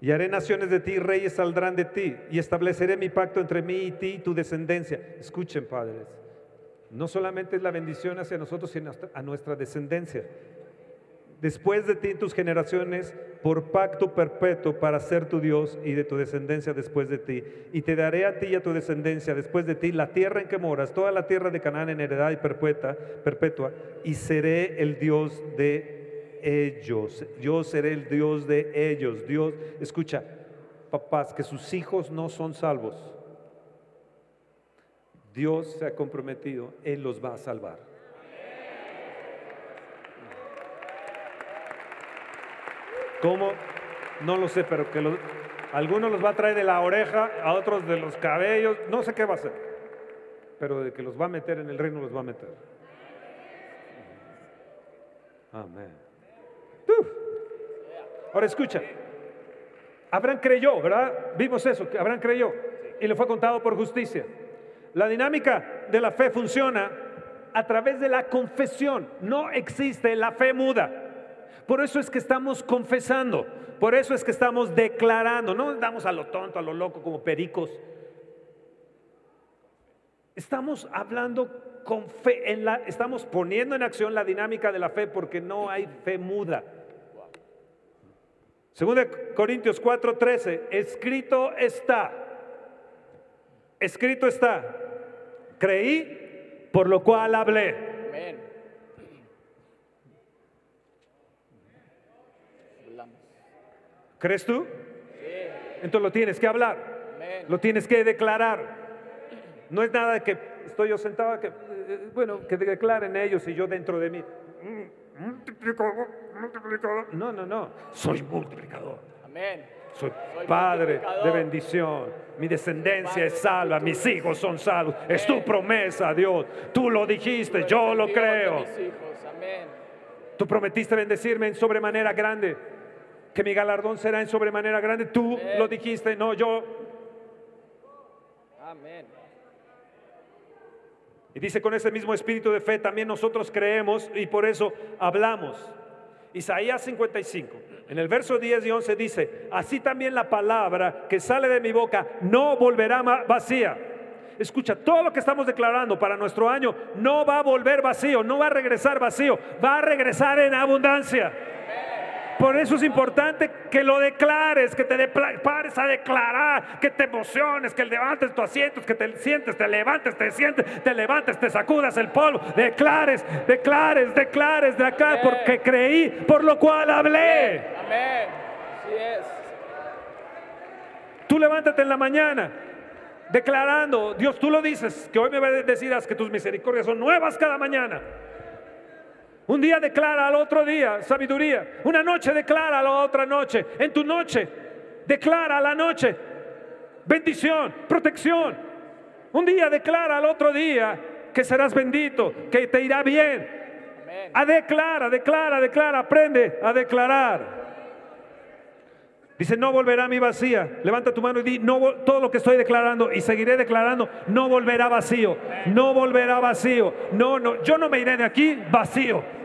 Speaker 1: Y haré naciones de ti, reyes saldrán de ti, y estableceré mi pacto entre mí y ti y tu descendencia. Escuchen, padres, no solamente es la bendición hacia nosotros, sino a nuestra descendencia después de ti tus generaciones por pacto perpetuo para ser tu Dios y de tu descendencia después de ti. Y te daré a ti y a tu descendencia después de ti la tierra en que moras, toda la tierra de Canaán en heredad y perpetua, perpetua y seré el Dios de ellos. Yo seré el Dios de ellos. Dios, escucha, papás, que sus hijos no son salvos. Dios se ha comprometido, Él los va a salvar. ¿Cómo? No lo sé, pero que algunos los va a traer de la oreja, a otros de los cabellos, no sé qué va a hacer, pero de que los va a meter en el reino, los va a meter. Amén. Ahora escucha, Abraham creyó, ¿verdad? Vimos eso, Abraham creyó y le fue contado por justicia. La dinámica de la fe funciona a través de la confesión. No existe la fe muda. Por eso es que estamos confesando, por eso es que estamos declarando, no damos a lo tonto, a lo loco como pericos. Estamos hablando con fe, en la, estamos poniendo en acción la dinámica de la fe porque no hay fe muda. Según Corintios 4:13, escrito está, escrito está, creí, por lo cual hablé. ¿Crees tú? Entonces lo tienes que hablar, lo tienes que declarar. No es nada que estoy yo sentado, que, eh, eh, bueno, que declaren ellos y yo dentro de mí. Multiplicador, multiplicador. No, no, no. Soy multiplicador. Amén. Soy, padre de bendición. Mi descendencia es salva. Mis hijos son salvos. Es tu promesa, Dios. Tú lo dijiste. Yo lo creo. Tú prometiste bendecirme en sobremanera grande que mi galardón será en sobremanera grande. Tú lo dijiste, no yo. Amén. Y dice con ese mismo espíritu de fe también nosotros creemos y por eso hablamos. Isaías 55, en el verso 10 y 11 dice, así también la palabra que sale de mi boca no volverá vacía. Escucha, todo lo que estamos declarando para nuestro año no va a volver vacío, no va a regresar vacío, va a regresar en abundancia. Por eso es importante que lo declares, que te pares a declarar, que te emociones, que levantes tu asiento, que te sientes, te levantes, te sientes, te levantes, te sacudas el polvo, declares, declares, declares de acá,
Speaker 3: Amén.
Speaker 1: porque creí, por lo cual hablé.
Speaker 3: Amén. Así es.
Speaker 1: Tú levántate en la mañana declarando, Dios, tú lo dices, que hoy me decirás que tus misericordias son nuevas cada mañana. Un día declara al otro día sabiduría. Una noche declara a la otra noche. En tu noche declara a la noche bendición, protección. Un día declara al otro día que serás bendito, que te irá bien.
Speaker 3: Amén.
Speaker 1: A declara, declara, declara, aprende a declarar. Dice, no volverá a mi vacía. Levanta tu mano y di, no, todo lo que estoy declarando y seguiré declarando, no volverá vacío. No volverá vacío. No, no, yo no me iré de aquí vacío.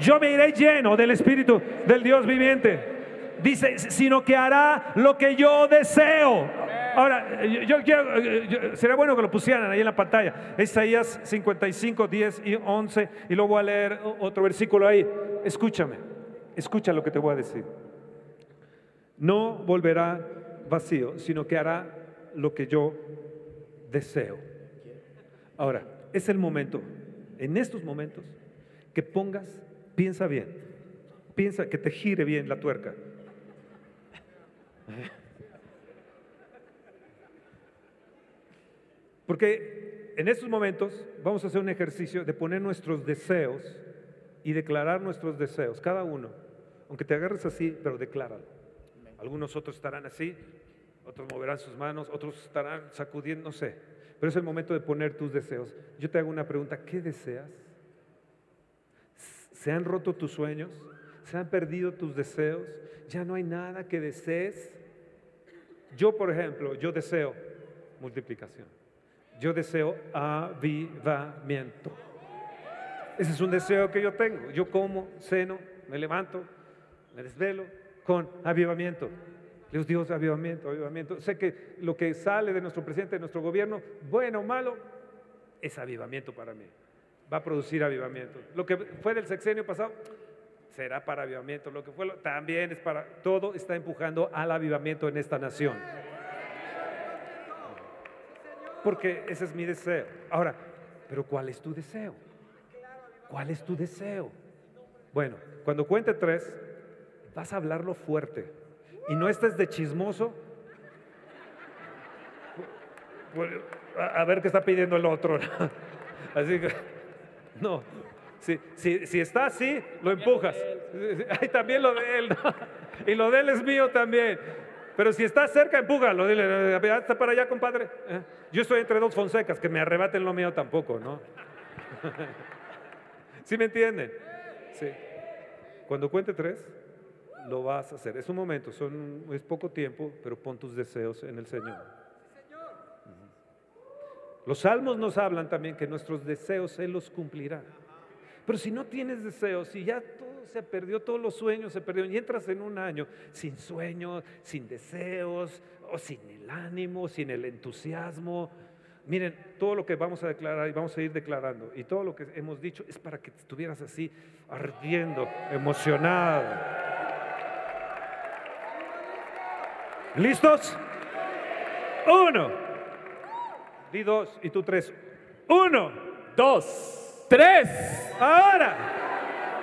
Speaker 1: Yo me iré lleno del Espíritu del Dios viviente. Dice, sino que hará lo que yo deseo. Ahora, yo, quiero, yo- sería bueno que lo pusieran ahí en la pantalla. Isaías 55, 10 y 11. Y luego voy a leer otro versículo ahí. Escúchame, escucha lo que te voy a decir. No volverá vacío, sino que hará lo que yo deseo. Ahora, es el momento, en estos momentos, que pongas, piensa bien, piensa que te gire bien la tuerca. Porque en estos momentos vamos a hacer un ejercicio de poner nuestros deseos y declarar nuestros deseos, cada uno, aunque te agarres así, pero decláralo. Algunos otros estarán así, otros moverán sus manos, otros estarán sacudiendo, no sé. Pero es el momento de poner tus deseos. Yo te hago una pregunta, ¿qué deseas? ¿Se han roto tus sueños? ¿Se han perdido tus deseos? ¿Ya no hay nada que desees? Yo, por ejemplo, yo deseo multiplicación. Yo deseo avivamiento. Ese es un deseo que yo tengo. Yo como, ceno, me levanto, me desvelo con avivamiento. Dios, Dios, avivamiento, avivamiento. Sé que lo que sale de nuestro presidente, de nuestro gobierno, bueno o malo, es avivamiento para mí. Va a producir avivamiento. Lo que fue del sexenio pasado será para avivamiento. Lo que fue también es para. Todo está empujando al avivamiento en esta nación. Porque ese es mi deseo. Ahora, pero ¿cuál es tu deseo? ¿Cuál es tu deseo? Bueno, cuando cuente tres, vas a hablarlo fuerte. Y no estés de chismoso. A ver qué está pidiendo el otro. Así que, no. Si, si, está así, lo empujas. Ay, también lo de él. ¿no? Y lo de él es mío también. Pero si está cerca, empújalo. Dile, "Ah, está para allá, compadre. ¿Eh? Yo estoy entre dos Fonsecas, que me arrebaten lo mío tampoco, ¿no? ¿Sí me entienden? Sí. Cuando cuente tres, lo vas a hacer. Es un momento, son, es poco tiempo, pero pon tus deseos en el Señor. Los salmos nos hablan también que nuestros deseos Él los cumplirá. Pero si no tienes deseos, si ya todo se perdió, todos los sueños se perdieron, y entras en un año sin sueños, sin deseos, o sin el ánimo, sin el entusiasmo, miren, todo lo que vamos a declarar y vamos a ir declarando, y todo lo que hemos dicho es para que estuvieras así, ardiendo, emocionado. ¿Listos? Uno. Di dos y tú tres. Uno.
Speaker 2: Dos.
Speaker 3: Tres.
Speaker 1: Ahora,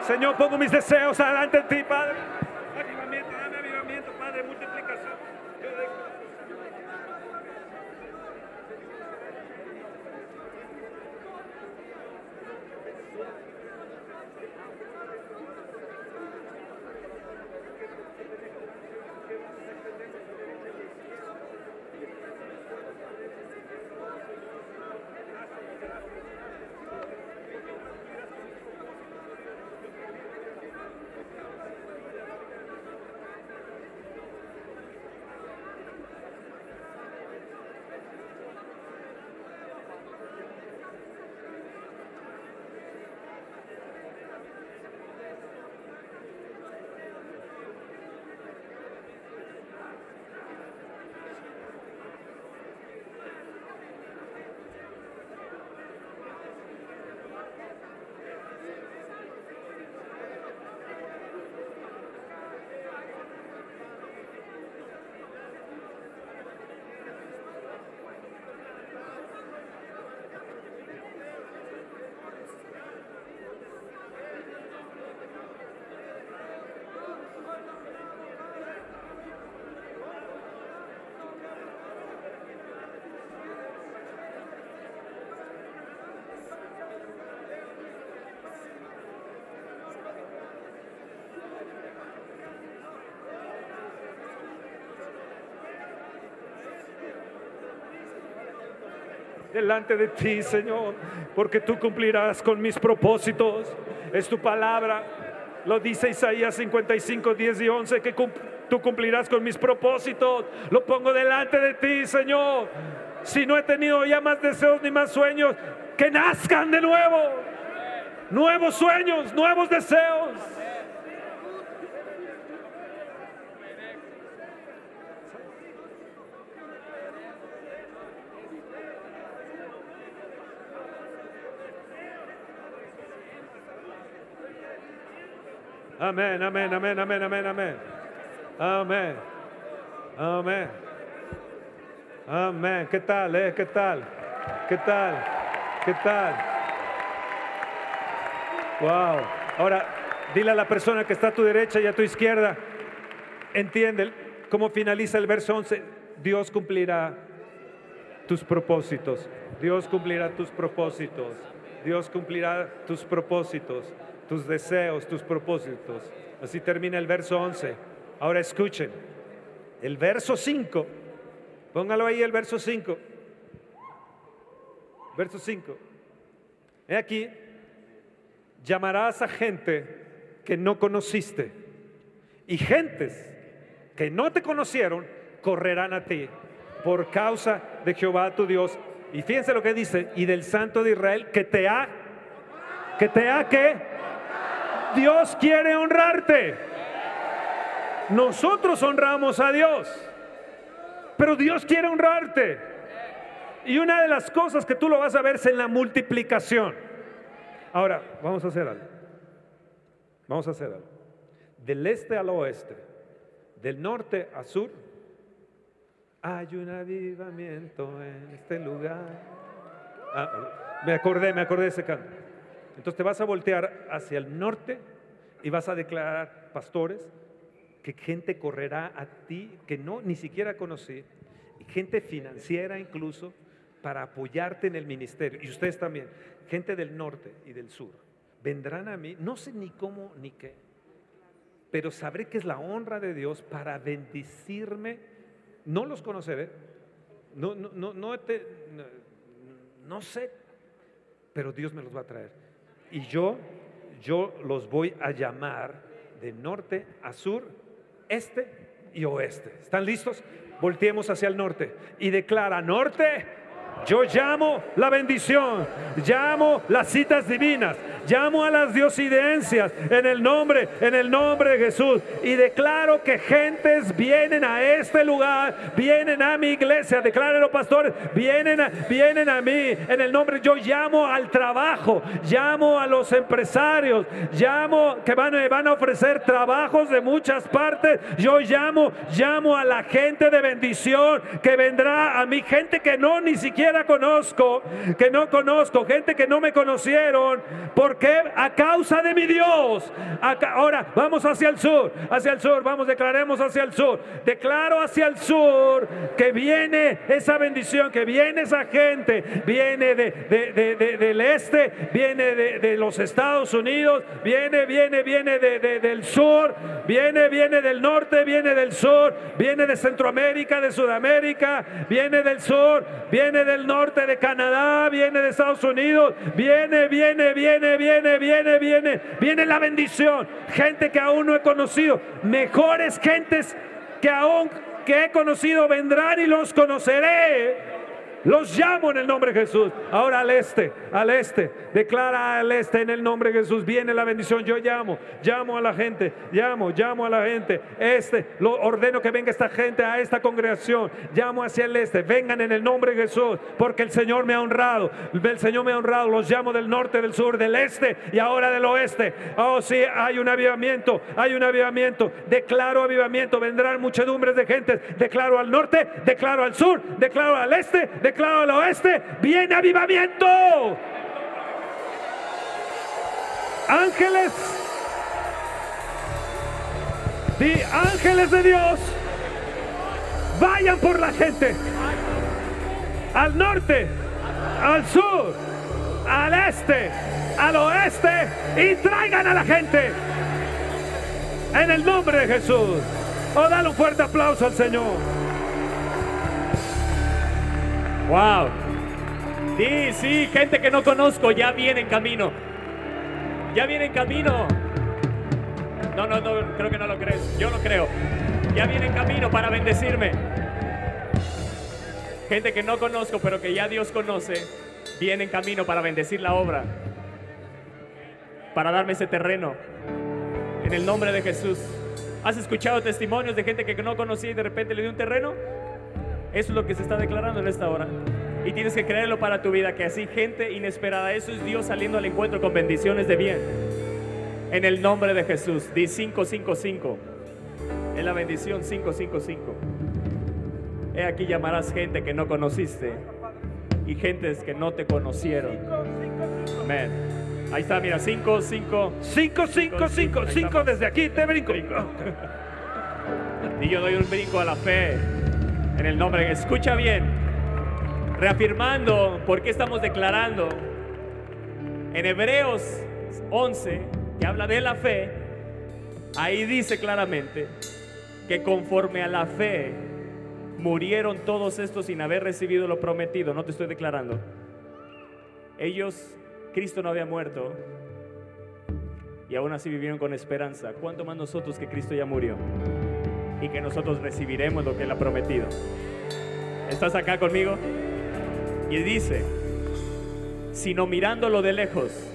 Speaker 1: Señor, pongo mis deseos adelante de ti, Padre. Delante de ti, Señor, porque tú cumplirás con mis propósitos. Es tu palabra. Lo dice Isaías 55, 10 y 11, que tú cumplirás con mis propósitos. Lo pongo delante de ti, Señor. Si no he tenido ya más deseos ni más sueños, que nazcan de nuevo. Nuevos sueños, nuevos deseos. Amén, amén, amén, amén, amén, amén. Amén. Amén. Amén. ¿Qué tal, eh? ¿Qué tal? ¿Qué tal? ¿Qué tal? Wow. Ahora, dile a la persona que está a tu derecha y a tu izquierda, entiende cómo finaliza el verso 11. Dios cumplirá tus propósitos. Dios cumplirá tus propósitos. Dios cumplirá tus propósitos tus deseos, tus propósitos. Así termina el verso 11. Ahora escuchen, el verso 5, póngalo ahí el verso 5. Verso 5. He aquí, llamarás a gente que no conociste y gentes que no te conocieron correrán a ti por causa de Jehová tu Dios. Y fíjense lo que dice, y del Santo de Israel que te ha, que te ha que Dios quiere honrarte. Nosotros honramos a Dios, pero Dios quiere honrarte. Y una de las cosas que tú lo vas a ver es en la multiplicación. Ahora, vamos a hacer algo. Vamos a hacer algo. Del este al oeste, del norte a sur, hay un avivamiento en este lugar. Ah, me acordé, me acordé de ese canto. Entonces te vas a voltear hacia el norte y vas a declarar, pastores, que gente correrá a ti que no ni siquiera conocí, gente financiera incluso, para apoyarte en el ministerio. Y ustedes también, gente del norte y del sur, vendrán a mí, no sé ni cómo ni qué, pero sabré que es la honra de Dios para bendecirme. No los conoceré, no, no, no, no, no sé, pero Dios me los va a traer y yo, yo los voy a llamar de norte a sur, este y oeste. ¿Están listos? Volteemos hacia el norte y declara, norte, yo llamo la bendición, llamo las citas divinas, llamo a las diosidencias en el nombre, en el nombre de Jesús. Y declaro que gentes vienen a este lugar, vienen a mi iglesia, los pastores, vienen a, vienen a mí en el nombre, yo llamo al trabajo, llamo a los empresarios, llamo que van, van a ofrecer trabajos de muchas partes, yo llamo, llamo a la gente de bendición que vendrá a mi gente que no ni siquiera conozco, que no conozco, gente que no me conocieron, porque a causa de mi Dios. Ahora vamos hacia el sur, hacia el sur, vamos, declaremos hacia el sur. Declaro hacia el sur que viene esa bendición, que viene esa gente, viene de, del este, viene de, los Estados Unidos, viene, viene, viene del sur, viene, viene del norte, viene del sur, viene de Centroamérica, de Sudamérica, viene del sur, viene del norte de Canadá, viene de Estados Unidos, viene, viene, viene, viene, viene, viene, viene la bendición. Gente que aún no he conocido, mejores gentes que aún que he conocido vendrán y los conoceré. Los llamo en el nombre de Jesús. Ahora al este, al este. Declara al este en el nombre de Jesús. Viene la bendición. Yo llamo, llamo a la gente, llamo, llamo a la gente. Este, lo ordeno que venga esta gente a esta congregación. Llamo hacia el este. Vengan en el nombre de Jesús, porque el Señor me ha honrado. El Señor me ha honrado. Los llamo del norte, del sur, del este y ahora del oeste. Oh, sí, hay un avivamiento, hay un avivamiento. Declaro avivamiento. Vendrán muchedumbres de gente. Declaro al norte, declaro al sur, declaro al este, claro al oeste, viene avivamiento. Ángeles, di ángeles de Dios, vayan por la gente, al norte, al sur, al este, al oeste y traigan a la gente en el nombre de Jesús. O oh, dale un fuerte aplauso al Señor.
Speaker 2: Wow. Sí, sí, gente que no conozco ya viene en camino. Ya viene en camino. No, no, no, creo que no lo crees. Yo lo creo. Ya viene en camino para bendecirme. Gente que no conozco, pero que ya Dios conoce, viene en camino para bendecir la obra. Para darme ese terreno. En el nombre de Jesús. ¿Has escuchado testimonios de gente que no conocía y de repente le dio un terreno? Eso es lo que se está declarando en esta hora. Y tienes que creerlo para tu vida, que así gente inesperada, eso es Dios saliendo al encuentro con bendiciones de bien. En el nombre de Jesús, di 555. Es la bendición 555. He aquí llamarás gente que no conociste y gentes que no te conocieron. Amén. Ahí está, mira, 5, 5.
Speaker 1: 5, 5, 5, 5 desde aquí, te brinco.
Speaker 2: Y yo doy un brinco a la fe. En el nombre, escucha bien. Reafirmando por qué estamos declarando. En Hebreos 11, que habla de la fe, ahí dice claramente que conforme a la fe murieron todos estos sin haber recibido lo prometido. No te estoy declarando. Ellos, Cristo no había muerto y aún así vivieron con esperanza. ¿Cuánto más nosotros que Cristo ya murió y que nosotros recibiremos lo que Él ha prometido? ¿Estás acá conmigo? Y dice, sino mirándolo de lejos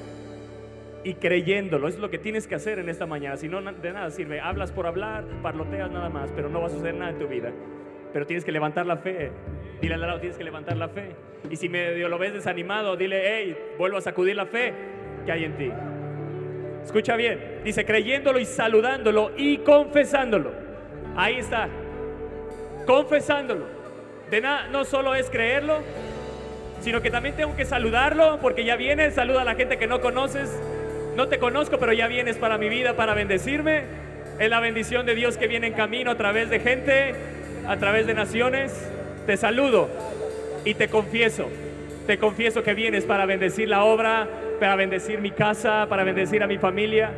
Speaker 2: y creyéndolo, es lo que tienes que hacer en esta mañana, si no de nada sirve, hablas por hablar, parloteas nada más, pero no va a suceder nada en tu vida, pero tienes que levantar la fe, dile al lado, tienes que levantar la fe, y si medio lo ves desanimado, dile, hey, vuelvo a sacudir la fe que hay en ti. Escucha bien, dice creyéndolo y saludándolo y confesándolo. Ahí está, confesándolo. De nada, no solo es creerlo, sino que también tengo que saludarlo porque ya viene, saluda a la gente que no conoces. No te conozco, pero ya vienes para mi vida, para bendecirme. Es la bendición de Dios que viene en camino a través de gente, a través de naciones. Te saludo y te confieso. Te confieso que vienes para bendecir la obra, para bendecir mi casa, para bendecir a mi familia,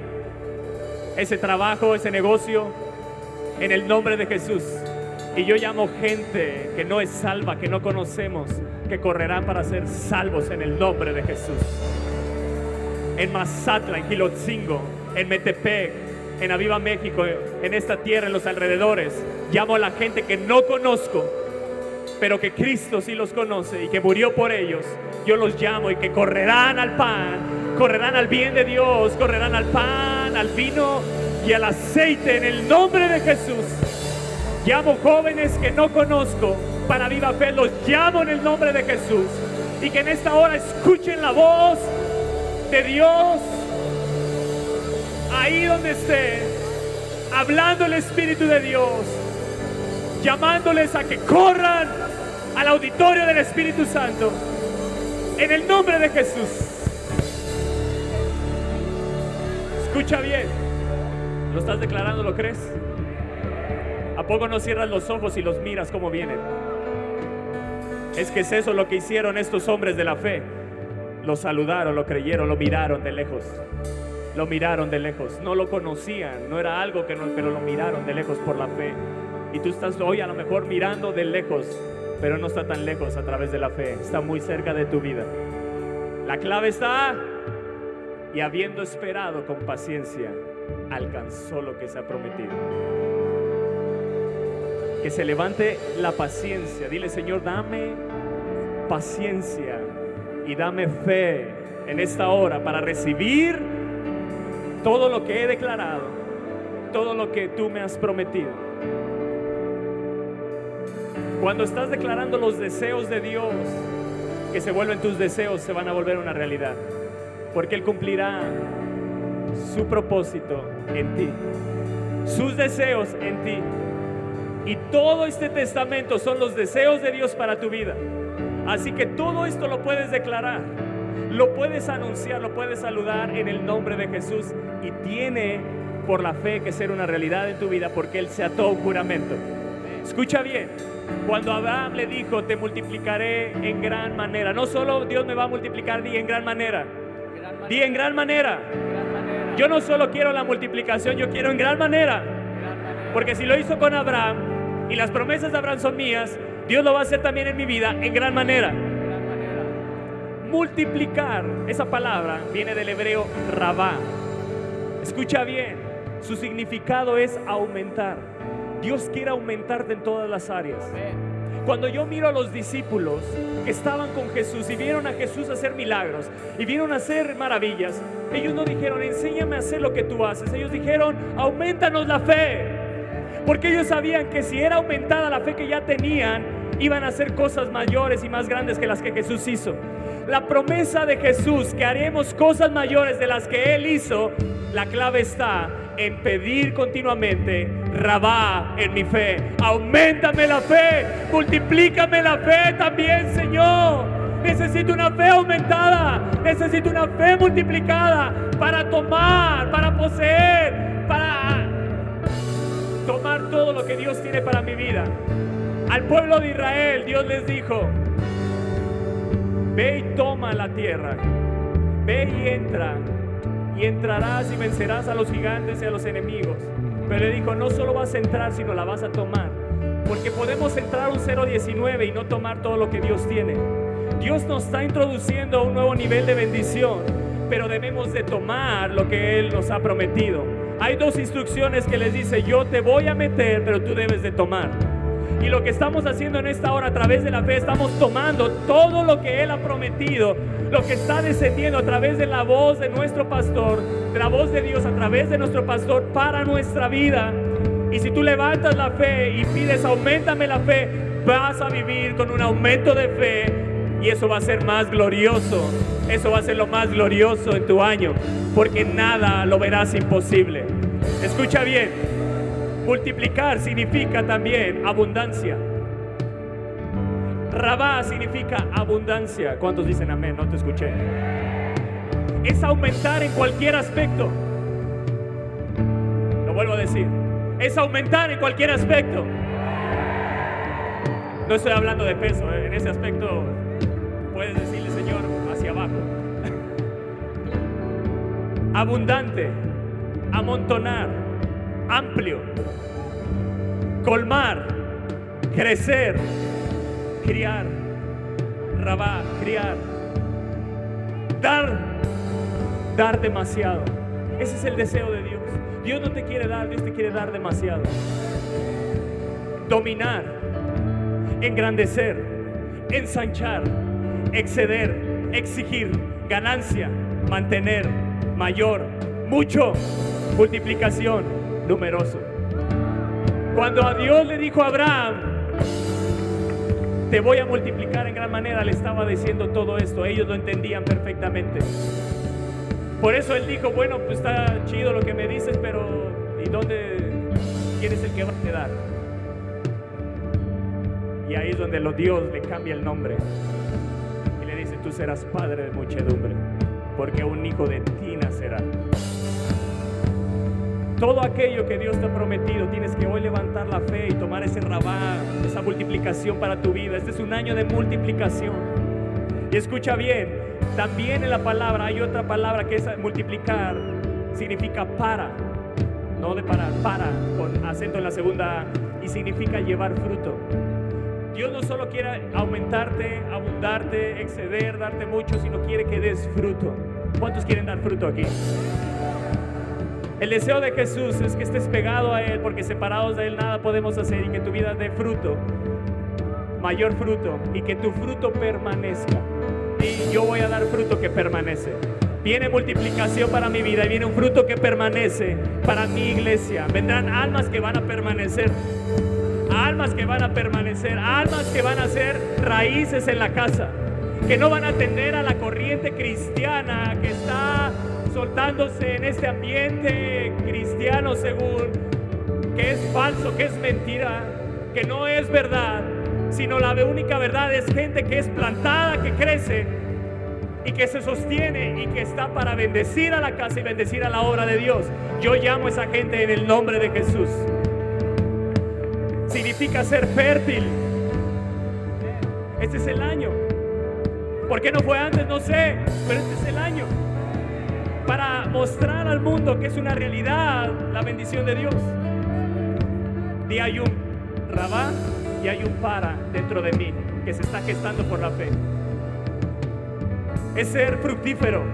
Speaker 2: ese trabajo, ese negocio, en el nombre de Jesús. Y yo llamo gente que no es salva, que no conocemos, que correrán para ser salvos en el nombre de Jesús. En Mazatla, en Gilotzingo, en Metepec, en Aviva México, en esta tierra, en los alrededores. Llamo a la gente que no conozco, pero que Cristo sí los conoce y que murió por ellos. Yo los llamo y que correrán al pan, correrán al bien de Dios, correrán al pan, al vino y al aceite en el nombre de Jesús. Llamo jóvenes que no conozco para viva fe, los llamo en el nombre de Jesús. Y que en esta hora escuchen la voz de Dios ahí donde esté, hablando el Espíritu de Dios, llamándoles a que corran al auditorio del Espíritu Santo. En el nombre de Jesús. Escucha bien. ¿Lo estás declarando? ¿Lo crees? ¿A poco no cierras los ojos y los miras como vienen? Es que es eso lo que hicieron estos hombres de la fe. Lo saludaron, lo creyeron, lo miraron de lejos. Lo miraron de lejos. No lo conocían, no era algo que no, pero lo miraron de lejos por la fe. Y tú estás hoy a lo mejor mirando de lejos, pero no está tan lejos a través de la fe. Está muy cerca de tu vida. La clave está y habiendo esperado con paciencia, alcanzó lo que se ha prometido que se levante la paciencia. Dile, Señor, dame paciencia y dame fe en esta hora para recibir todo lo que he declarado, todo lo que tú me has prometido. Cuando estás declarando los deseos de Dios, que se vuelven tus deseos, se van a volver una realidad. Porque Él cumplirá su propósito en ti, sus deseos en ti. Y todo este testamento son los deseos de Dios para tu vida. Así que todo esto lo puedes declarar, lo puedes anunciar, lo puedes saludar en el nombre de Jesús y tiene por la fe que ser una realidad en tu vida porque Él se ató un juramento. Escucha bien, cuando Abraham le dijo, te multiplicaré en gran manera, no solo Dios me va a multiplicar, di en gran manera, di en gran manera. Yo no solo quiero la multiplicación, yo quiero en gran manera. Porque si lo hizo con Abraham, y las promesas de Abraham son mías, Dios lo va a hacer también en mi vida en gran manera. multiplicar, esa palabra viene del hebreo rabá. Escucha bien, su significado es aumentar. Dios quiere aumentarte en todas las áreas. Cuando yo miro a los discípulos que estaban con Jesús y vieron a Jesús hacer milagros y vieron hacer maravillas, ellos no dijeron, enséñame a hacer lo que tú haces. Ellos dijeron, aumentanos la fe. Porque ellos sabían que si era aumentada la fe que ya tenían, iban a hacer cosas mayores y más grandes que las que Jesús hizo. La promesa de Jesús que haremos cosas mayores de las que Él hizo, la clave está en pedir continuamente, rabá en mi fe, aumentame la fe, multiplícame la fe también, Señor. Necesito una fe aumentada, necesito una fe multiplicada para tomar, para poseer, para tomar todo lo que Dios tiene para mi vida. Al pueblo de Israel Dios les dijo, ve y toma la tierra, ve y entra y entrarás y vencerás a los gigantes y a los enemigos. Pero le dijo, no solo vas a entrar, sino la vas a tomar. Porque podemos entrar un 0.19 y no tomar todo lo que Dios tiene. Dios nos está introduciendo a un nuevo nivel de bendición, pero debemos de tomar lo que Él nos ha prometido. Hay dos instrucciones que les dice, yo te voy a meter, pero tú debes de tomar. Y lo que estamos haciendo en esta hora a través de la fe, estamos tomando todo lo que Él ha prometido, lo que está descendiendo a través de la voz de nuestro pastor, de la voz de Dios a través de nuestro pastor para nuestra vida. Y si tú levantas la fe y pides, aumentame la fe, vas a vivir con un aumento de fe y eso va a ser más glorioso. Eso va a ser lo más glorioso en tu año, porque nada lo verás imposible. Escucha bien, Multiplicar significa también abundancia. Rabá significa abundancia. ¿Cuántos dicen amén? No te escuché. Es aumentar en cualquier aspecto. Lo vuelvo a decir. Es aumentar en cualquier aspecto. No estoy hablando de peso. ¿eh? En ese aspecto puedes decirle, Señor, hacia abajo. Abundante. Amontonar amplio, colmar, crecer, criar, rabar, criar, dar, dar demasiado. Ese es el deseo de Dios. Dios no te quiere dar, Dios te quiere dar demasiado. Dominar, engrandecer, ensanchar, exceder, exigir, ganancia, mantener, mayor, mucho, multiplicación numeroso. Cuando a Dios le dijo a Abraham, te voy a multiplicar en gran manera, le estaba diciendo todo esto, ellos lo entendían perfectamente. Por eso él dijo, bueno, pues está chido lo que me dices, pero ¿y dónde? ¿Quién es el que va a quedar? Y ahí es donde los Dios le cambia el nombre y le dice, tú serás padre de muchedumbre, porque un hijo de ti nacerá. Todo aquello que Dios te ha prometido, tienes que hoy levantar la fe y tomar ese rabá, esa multiplicación para tu vida. Este es un año de multiplicación. Y escucha bien, también en la palabra hay otra palabra que es multiplicar, significa para, no de parar, para, con acento en la segunda, y significa llevar fruto. Dios no solo quiere aumentarte, abundarte, exceder, darte mucho, sino quiere que des fruto. ¿Cuántos quieren dar fruto aquí? El deseo de Jesús es que estés pegado a Él, porque separados de Él nada podemos hacer y que tu vida dé fruto, mayor fruto, y que tu fruto permanezca. Y yo voy a dar fruto que permanece. Viene multiplicación para mi vida y viene un fruto que permanece para mi iglesia. Vendrán almas que van a permanecer. Almas que van a permanecer. Almas que van a ser raíces en la casa. Que no van a atender a la corriente cristiana que está soltándose en este ambiente cristiano según que es falso, que es mentira, que no es verdad, sino la única verdad es gente que es plantada, que crece y que se sostiene y que está para bendecir a la casa y bendecir a la obra de Dios. Yo llamo a esa gente en el nombre de Jesús. Significa ser fértil. Este es el año. ¿Por qué no fue antes? No sé, pero este es el año para mostrar al mundo que es una realidad la bendición de Dios. Y hay un rabá y hay un para dentro de mí que se está gestando por la fe. es ser fructífero,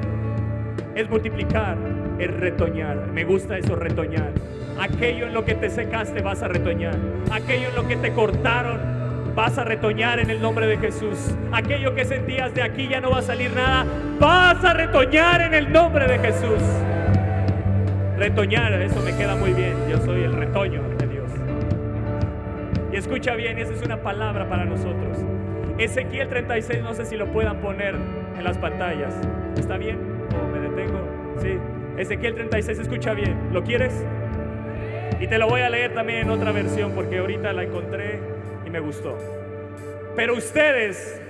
Speaker 2: es multiplicar, es retoñar. Me gusta eso, retoñar. Aquello en lo que te secaste vas a retoñar. Aquello en lo que te cortaron vas a retoñar en el nombre de Jesús. Aquello que sentías de aquí ya no va a salir nada, vas a retoñar en el nombre de Jesús. Retoñar, eso me queda muy bien. Yo soy el retoño de Dios. Y escucha bien, esa es una palabra para nosotros. Ezequiel 36, no sé si lo puedan poner en las pantallas. ¿Está bien? ¿O me detengo? Sí. Ezequiel 36, escucha bien. ¿Lo quieres? Y te lo voy a leer también en otra versión porque ahorita la encontré y me gustó. Pero ustedes,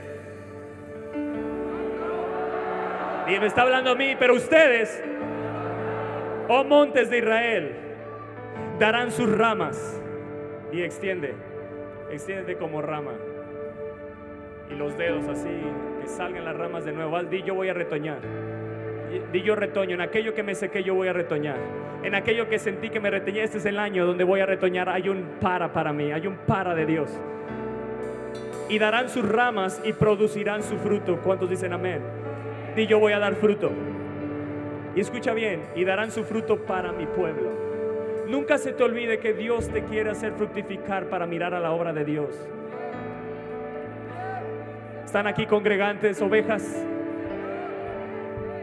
Speaker 2: y me está hablando a mí, pero ustedes, oh montes de Israel, darán sus ramas. Y extiende, extiende como rama y los dedos así, que salgan las ramas de nuevo. Di yo voy a retoñar. Di yo retoño. En aquello que me sequé yo voy a retoñar. En aquello que sentí que me retoñé, este es el año donde voy a retoñar. Hay un para para mí, hay un para de Dios. Y darán sus ramas y producirán su fruto. ¿Cuántos dicen amén? Di yo voy a dar fruto. Y escucha bien, y darán su fruto para mi pueblo. Nunca se te olvide que Dios te quiere hacer fructificar para mirar a la obra de Dios. Están aquí congregantes, ovejas.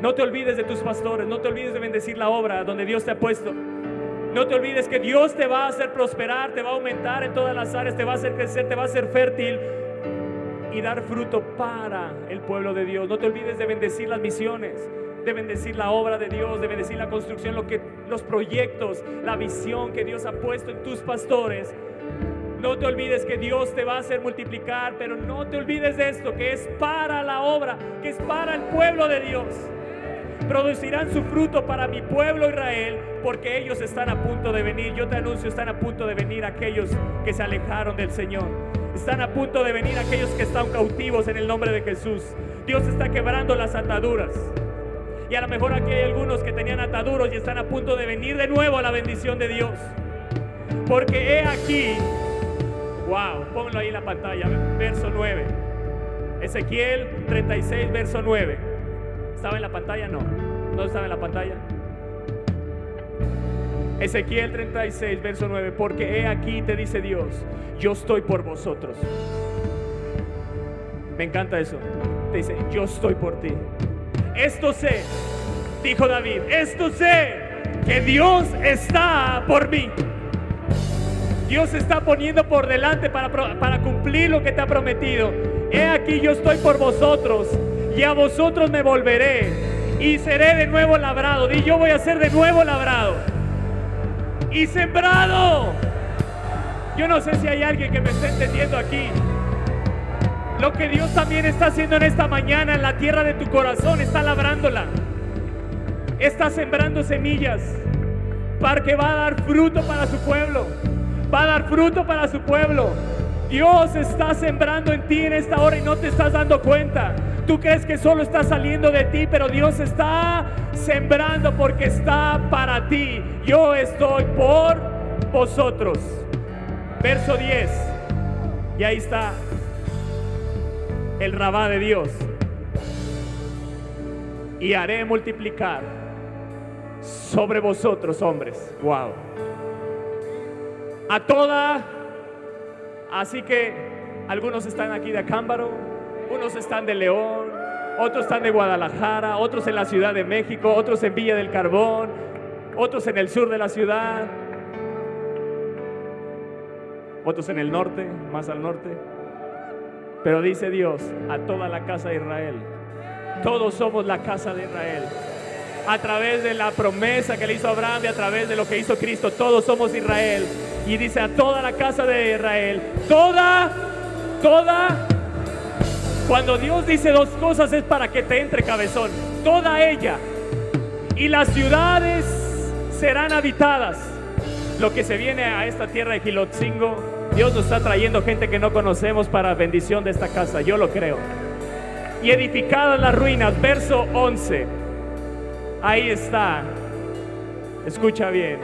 Speaker 2: No te olvides de tus pastores, no te olvides de bendecir la obra donde Dios te ha puesto. No te olvides que Dios te va a hacer prosperar, te va a aumentar en todas las áreas, te va a hacer crecer, te va a hacer fértil y dar fruto para el pueblo de Dios. No te olvides de bendecir las misiones, de bendecir la obra de Dios, de bendecir la construcción, lo que, los proyectos, la visión que Dios ha puesto en tus pastores no te olvides que Dios te va a hacer multiplicar, pero no te olvides de esto, que es para la obra, que es para el pueblo de Dios. Producirán su fruto para mi pueblo Israel, porque ellos están a punto de venir. Yo te anuncio, están a punto de venir aquellos que se alejaron del Señor. Están a punto de venir aquellos que están cautivos en el nombre de Jesús. Dios está quebrando las ataduras. Y a lo mejor aquí hay algunos que tenían ataduros y están a punto de venir de nuevo a la bendición de Dios. Porque he aquí Wow, pónganlo ahí en la pantalla, verso 9. Ezequiel 36, verso 9. ¿Estaba en la pantalla? No. ¿No estaba en la pantalla? Ezequiel 36, verso 9. Porque he aquí, te dice Dios, yo estoy por vosotros. Me encanta eso. Te dice, yo estoy por ti. Esto sé, dijo David, esto sé, que Dios está por mí. Dios está poniendo por delante para, para cumplir lo que te ha prometido. He aquí yo estoy por vosotros y a vosotros me volveré y seré de nuevo labrado. Y yo voy a ser de nuevo labrado y sembrado. Yo no sé si hay alguien que me esté entendiendo aquí. Lo que Dios también está haciendo en esta mañana en la tierra de tu corazón, está labrándola. Está sembrando semillas para que va a dar fruto para su pueblo va a dar fruto para su pueblo. Dios está sembrando en ti en esta hora y no te estás dando cuenta. Tú crees que solo está saliendo de ti, pero Dios está sembrando porque está para ti. Yo estoy por vosotros. Verso 10. Y ahí está el rabá de Dios. Y haré multiplicar sobre vosotros, hombres. Wow a toda. Así que algunos están aquí de Acámbaro, unos están de León, otros están de Guadalajara, otros en la Ciudad de México, otros en Villa del Carbón, otros en el sur de la ciudad, otros en el norte, más al norte. Pero dice Dios a toda la casa de Israel, todos somos la casa de Israel a través de la promesa que le hizo Abraham y a través de lo que hizo Cristo. Todos somos Israel. Y dice a toda la casa de Israel, toda, toda. Cuando Dios dice dos cosas es para que te entre cabezón. Toda ella. Y las ciudades serán habitadas. Lo que se viene a esta tierra de Gilotzingo, Dios nos está trayendo gente que no conocemos para bendición de esta casa. Yo lo creo. Y edificadas las ruinas, verso 11 Ahí está. Escucha bien.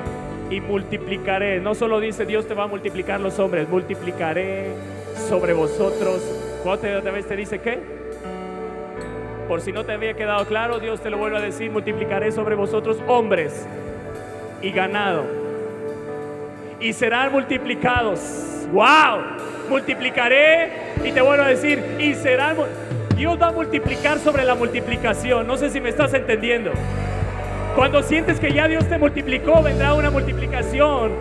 Speaker 2: Y multiplicaré. No solo dice Dios te va a multiplicar los hombres, multiplicaré sobre vosotros. ¿Cuántas vez te dice qué? por si no te había quedado claro, Dios te lo vuelve a decir, multiplicaré sobre vosotros hombres y ganado. Y serán multiplicados. ¡Wow! Multiplicaré y te vuelvo a decir, y serán... Dios va a multiplicar sobre la multiplicación. No sé si me estás entendiendo. Cuando sientes que ya Dios te multiplicó, vendrá una multiplicación.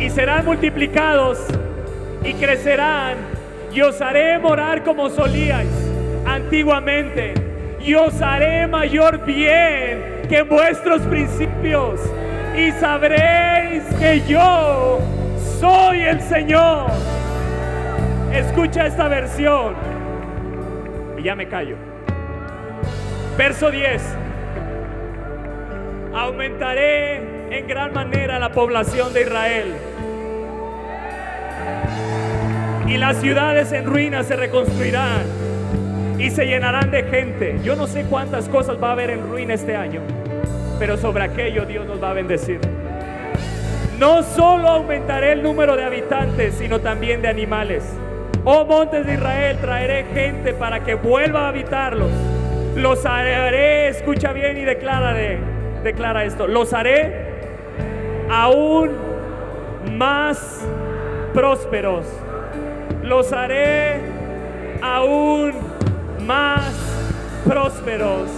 Speaker 2: Y serán multiplicados y crecerán. Y os haré morar como solíais antiguamente. Y os haré mayor bien que vuestros principios. Y sabréis que yo soy el Señor. Escucha esta versión ya me callo. Verso 10. Aumentaré en gran manera la población de Israel. Y las ciudades en ruinas se reconstruirán y se llenarán de gente. Yo no sé cuántas cosas va a haber en ruina este año, pero sobre aquello Dios nos va a bendecir. No solo aumentaré el número de habitantes, sino también de animales. Oh montes de Israel, traeré gente para que vuelva a habitarlos. Los haré, escucha bien y declárale, declara esto. Los haré aún más prósperos. Los haré aún más prósperos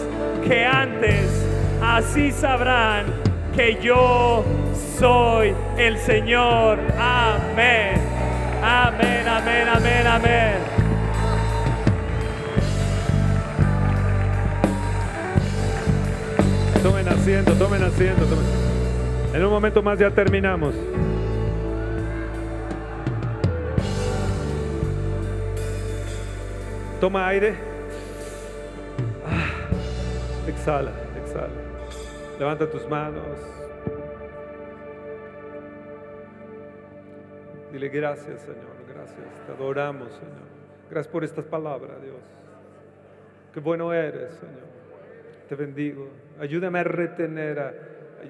Speaker 2: que antes. Así sabrán que yo soy el Señor. Amén. Amén, amén, amén, amén.
Speaker 1: Tomen asiento, tomen asiento. Tomen. En un momento más ya terminamos. Toma aire. Ah, exhala, exhala. Levanta tus manos. Dile gracias, Señor, gracias. Te adoramos, Señor. Gracias por estas palabras, Dios. Qué bueno eres, Señor. Te bendigo. Ayúdame a retener,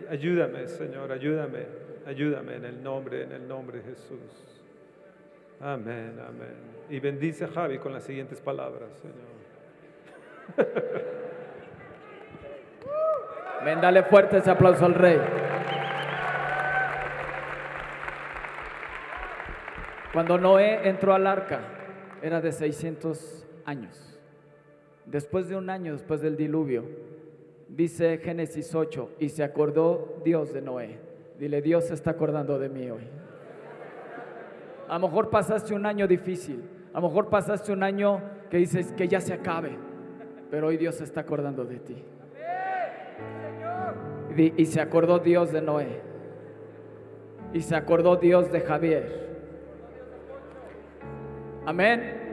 Speaker 1: ayúdame, Señor, ayúdame, ayúdame en el nombre, en el nombre de Jesús. Amén, amén. Y bendice a Javi con las siguientes palabras, Señor.
Speaker 3: Ven, dale fuerte ese aplauso al Rey. Cuando Noé entró al arca, era de 600 años. Después de un año, después del diluvio, dice Génesis 8, y se acordó Dios de Noé. Dile, Dios se está acordando de mí hoy. A lo mejor pasaste un año difícil, a lo mejor pasaste un año que dices que ya se acabe, pero hoy Dios se está acordando de ti. Y se acordó Dios de Noé. Y se acordó Dios de Javier. Amén.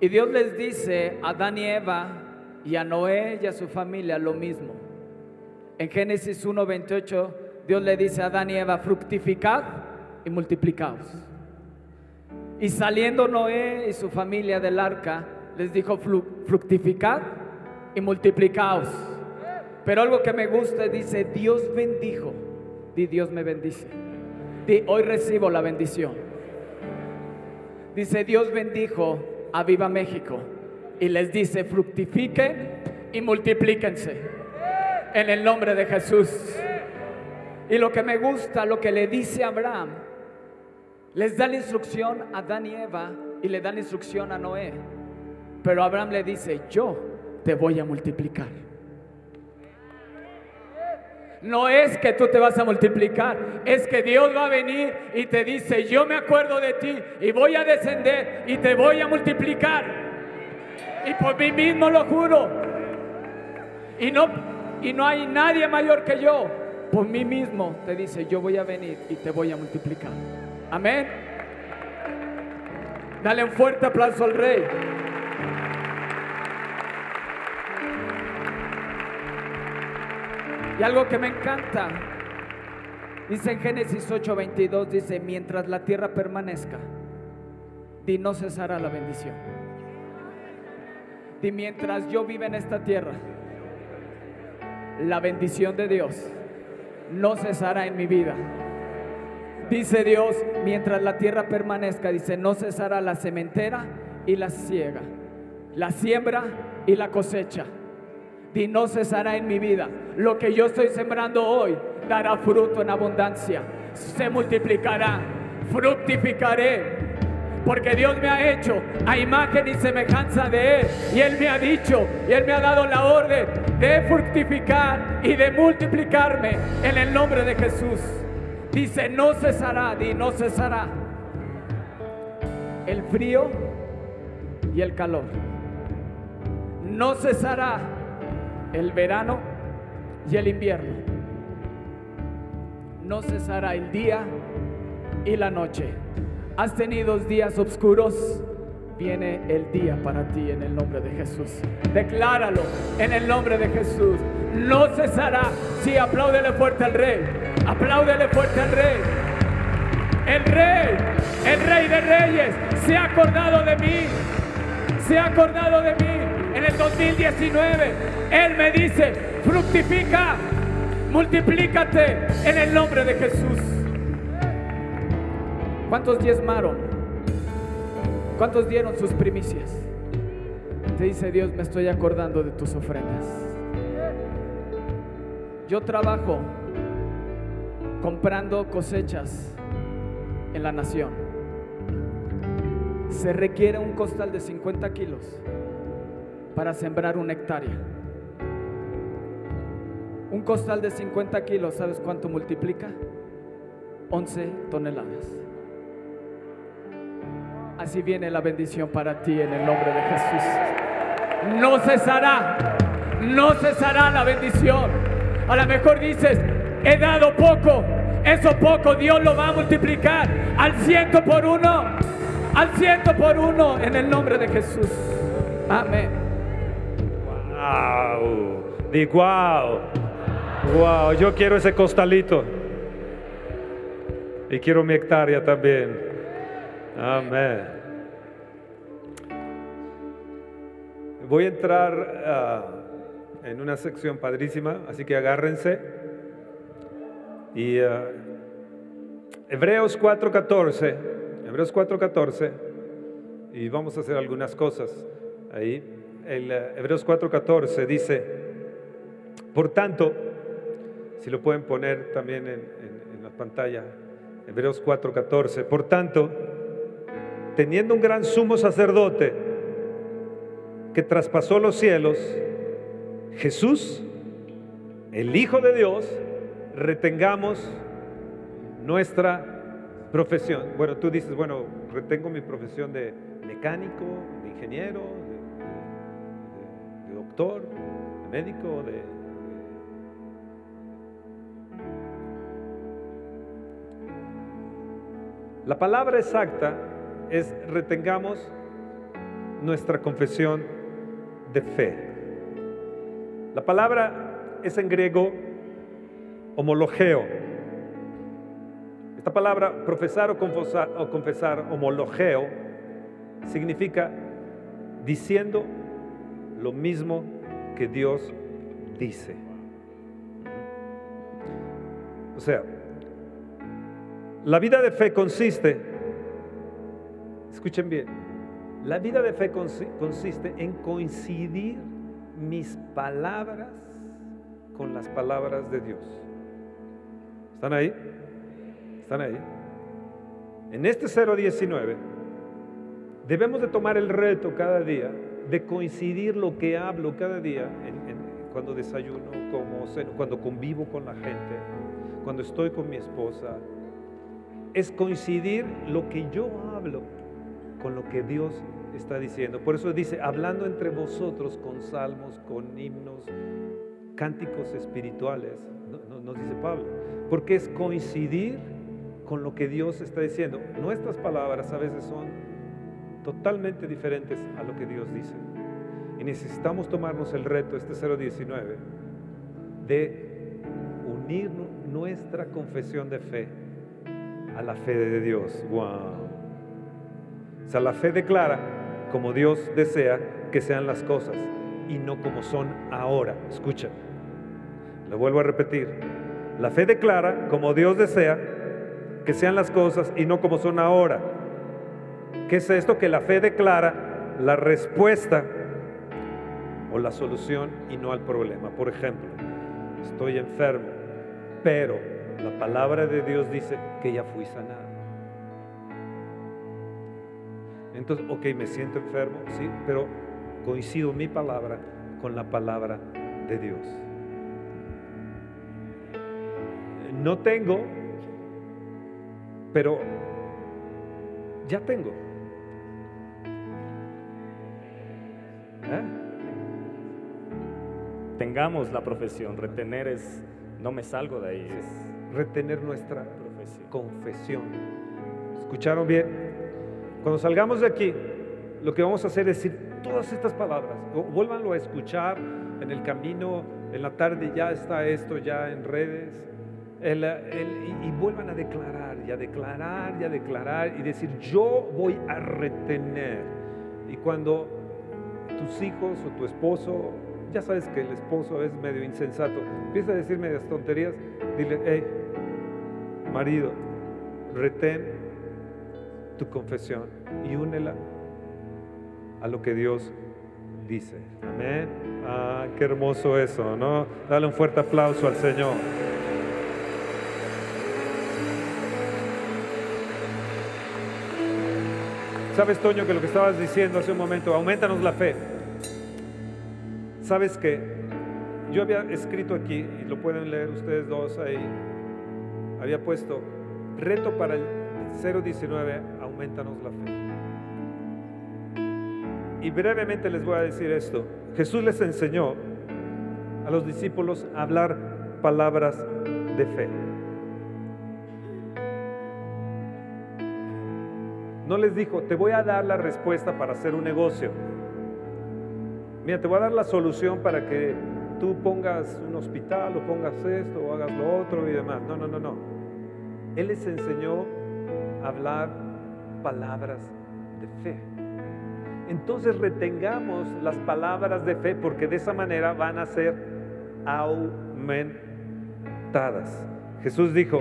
Speaker 3: Y Dios les dice a Adán y Eva y a Noé y a su familia lo mismo. En Génesis 1:28 Dios le dice a Adán y Eva, fructificad y multiplicaos. Y saliendo Noé y su familia del arca, les dijo, fructificad y multiplicaos. Pero algo que me gusta dice, Dios bendijo. Y Dios me bendice. Y hoy recibo la bendición. Dice, Dios bendijo a Viva México y les dice, fructifiquen y multiplíquense en el nombre de Jesús. Y lo que me gusta, lo que le dice Abraham, les da la instrucción a Dan y Eva y le da la instrucción a Noé. Pero Abraham le dice, yo te voy a multiplicar. No es que tú te vas a multiplicar, es que Dios va a venir y te dice, yo me acuerdo de ti y voy a descender y te voy a multiplicar. Y por mí mismo lo juro. Y no, y no hay nadie mayor que yo. Por mí mismo te dice, yo voy a venir y te voy a multiplicar. Amén. Dale un fuerte aplauso al rey. Y algo que me encanta, dice en Génesis 8:22, dice, mientras la tierra permanezca, di no cesará la bendición. Di mientras yo viva en esta tierra, la bendición de Dios no cesará en mi vida. Dice Dios, mientras la tierra permanezca, dice, no cesará la cementera y la siega, la siembra y la cosecha. Y no cesará en mi vida. Lo que yo estoy sembrando hoy dará fruto en abundancia. Se multiplicará, fructificaré. Porque Dios me ha hecho a imagen y semejanza de Él. Y Él me ha dicho, y Él me ha dado la orden de fructificar y de multiplicarme en el nombre de Jesús. Dice, no cesará, y no cesará el frío y el calor. No cesará el verano y el invierno. No cesará el día y la noche. Has tenido días oscuros, viene el día para ti en el nombre de Jesús. Decláralo en el nombre de Jesús. No cesará. Sí, apláudele fuerte al rey. Apláudele fuerte al rey. El rey, el rey de reyes, se ha acordado de mí. Se ha acordado de mí en el 2019. Él me dice, fructifica, multiplícate en el nombre de Jesús. ¿Cuántos diezmaron? ¿Cuántos dieron sus primicias? Te dice Dios, me estoy acordando de tus ofrendas. Yo trabajo comprando cosechas en la nación. Se requiere un costal de 50 kilos para sembrar una hectárea. Un costal de 50 kilos, ¿sabes cuánto multiplica? 11 toneladas. Así viene la bendición para ti en el nombre de Jesús. No cesará, no cesará la bendición. A lo mejor dices, he dado poco, eso poco Dios lo va a multiplicar al ciento por uno, al ciento por uno en el nombre de Jesús. Amén.
Speaker 1: Wow. Di wow. Wow, yo quiero ese costalito. Y quiero mi hectárea también. Amén. Voy a entrar ah, en una sección padrísima, así que agárrense. Y ah, Hebreos 4:14, Hebreos 4:14, y vamos a hacer algunas cosas ahí. El ah, Hebreos 4:14 dice, por tanto, si lo pueden poner también en, la pantalla, Hebreos 4:14, por tanto, teniendo un gran sumo sacerdote que traspasó los cielos, Jesús, el Hijo de Dios, retengamos nuestra profesión. Bueno, tú dices, bueno, retengo mi profesión de mecánico, de ingeniero, doctor, de médico, de... La palabra exacta es retengamos nuestra confesión de fe. La palabra es en griego homologeo. Esta palabra profesar o confesar, o confesar homologeo significa diciendo lo mismo que Dios dice. O sea, la vida de fe consiste, escuchen bien, la vida de fe consi- consiste en coincidir mis palabras con las palabras de Dios. ¿Están ahí? ¿Están ahí? En este 019 debemos de tomar el reto cada día de coincidir lo que hablo cada día cuando desayuno, como cuando convivo con la gente, cuando estoy con mi esposa. Es coincidir lo que yo hablo con lo que Dios está diciendo. Por eso dice, hablando entre vosotros con salmos, con himnos, cánticos espirituales, no- no- nos dice Pablo, porque es coincidir con lo que Dios está diciendo. Nuestras palabras a veces son totalmente diferentes a lo que Dios dice. Y necesitamos tomarnos el reto, este 019, de unir nu- nuestra confesión de fe a la fe de Dios. Wow. O sea, la fe declara como Dios desea que sean las cosas y no como son ahora. Escucha, lo vuelvo a repetir. La fe declara como Dios desea que sean las cosas y no como son ahora. ¿Qué es esto? Que la fe declara la respuesta o la solución y no al problema. Por ejemplo, estoy enfermo, pero la palabra de Dios dice que ya fui sanado. Entonces, ok, me siento enfermo, sí, pero coincido mi palabra con la palabra de Dios. No tengo, pero ya tengo. ¿Eh?
Speaker 2: Tengamos la profesión, retener es, no me salgo de ahí, es
Speaker 1: Retener nuestra
Speaker 2: profesión.
Speaker 1: confesión. ¿Escucharon bien? Cuando salgamos de aquí, lo que vamos a hacer es decir todas estas palabras. Vuélvanlo a escuchar en el camino, en la tarde ya está esto ya en redes. El- el- y, y vuelvan a declarar, y a declarar, y a declarar, y decir, yo voy a retener. Y cuando hijos o tu esposo, ya sabes que el esposo es medio insensato, empieza a decir medias tonterías, dile, hey, marido, retén tu confesión y únela a lo que Dios dice. Amén. Ah, qué hermoso eso, ¿no? Dale un fuerte aplauso al Señor. Sabes, Toño, que lo que estabas diciendo hace un momento, aumentanos la fe. Sabes que yo había escrito aquí, y lo pueden leer ustedes dos ahí, había puesto, reto para el 019, aumentanos la fe. Y brevemente les voy a decir esto. Jesús les enseñó a los discípulos a hablar palabras de fe. No les dijo, te voy a dar la respuesta para hacer un negocio. Mira, te voy a dar la solución para que tú pongas un hospital o pongas esto o hagas lo otro y demás. No, no, no, no. Él les enseñó a hablar palabras de fe. Entonces retengamos las palabras de fe porque de esa manera van a ser aumentadas. Jesús dijo,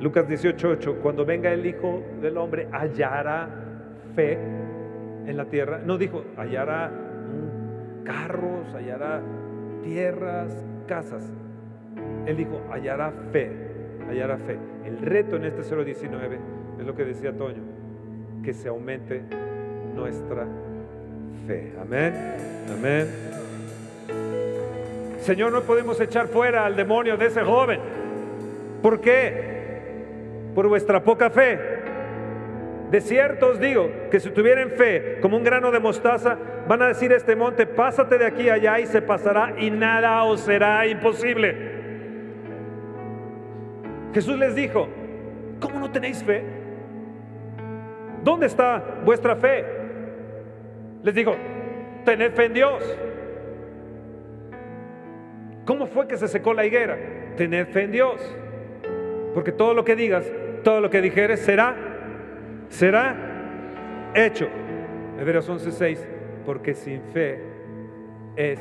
Speaker 1: Lucas 18:8, cuando venga el Hijo del Hombre, hallará fe en la tierra. No dijo, hallará carros, hallará tierras, casas. Él dijo, hallará fe, hallará fe. El reto en este 019 es lo que decía Toño, que se aumente nuestra fe. Amén, amén. Señor, no podemos echar fuera al demonio de ese joven. ¿Por qué? Por vuestra poca fe. De cierto os digo que si tuvieran fe como un grano de mostaza, van a decir a este monte, pásate de aquí allá y se pasará y nada os será imposible. Jesús les dijo, ¿cómo no tenéis fe? ¿Dónde está vuestra fe? Les digo, tened fe en Dios. ¿Cómo fue que se secó la higuera? Tened fe en Dios. Porque todo lo que digas, todo lo que dijeres será, será hecho. Hebreos 11:6, porque sin fe es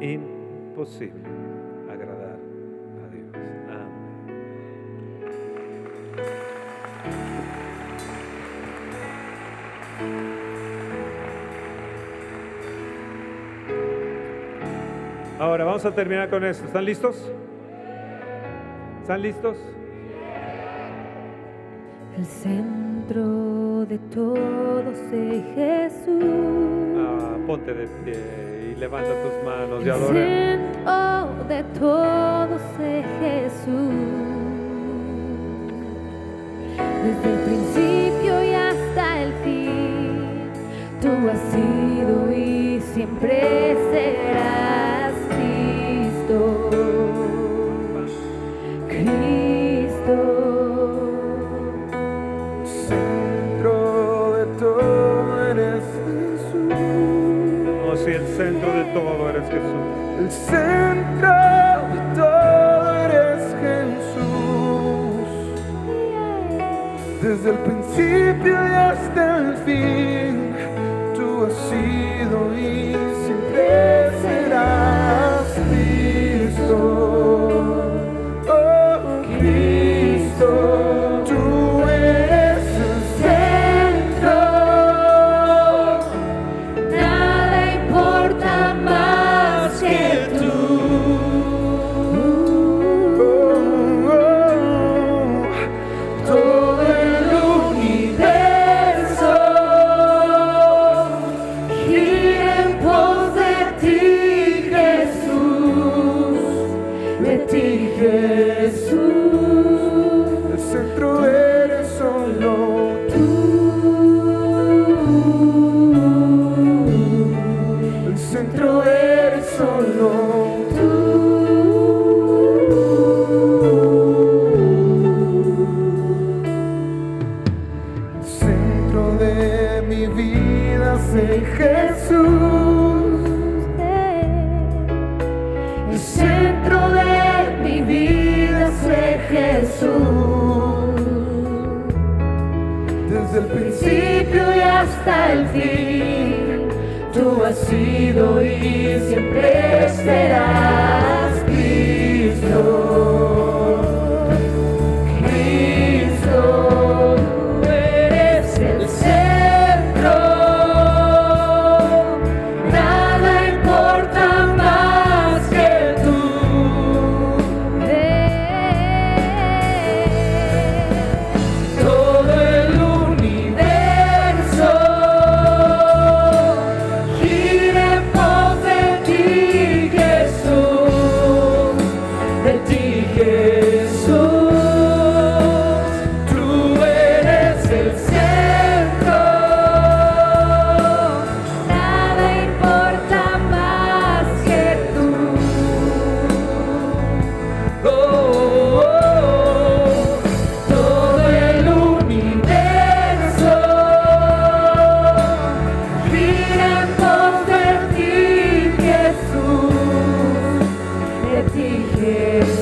Speaker 1: imposible agradar a Dios. Amén. Ahora vamos a terminar con esto. ¿Están listos? ¿Están listos?
Speaker 4: El centro de todos es Jesús.
Speaker 1: Ah, ponte de pie y levanta tus manos y adora.
Speaker 4: centro de todos es Jesús. Desde el principio y hasta el fin, tú has sido y siempre serás
Speaker 5: todo eres Jesús.
Speaker 1: El centro de todo eres Jesús.
Speaker 5: Desde el principio y hasta el fin,
Speaker 4: ti,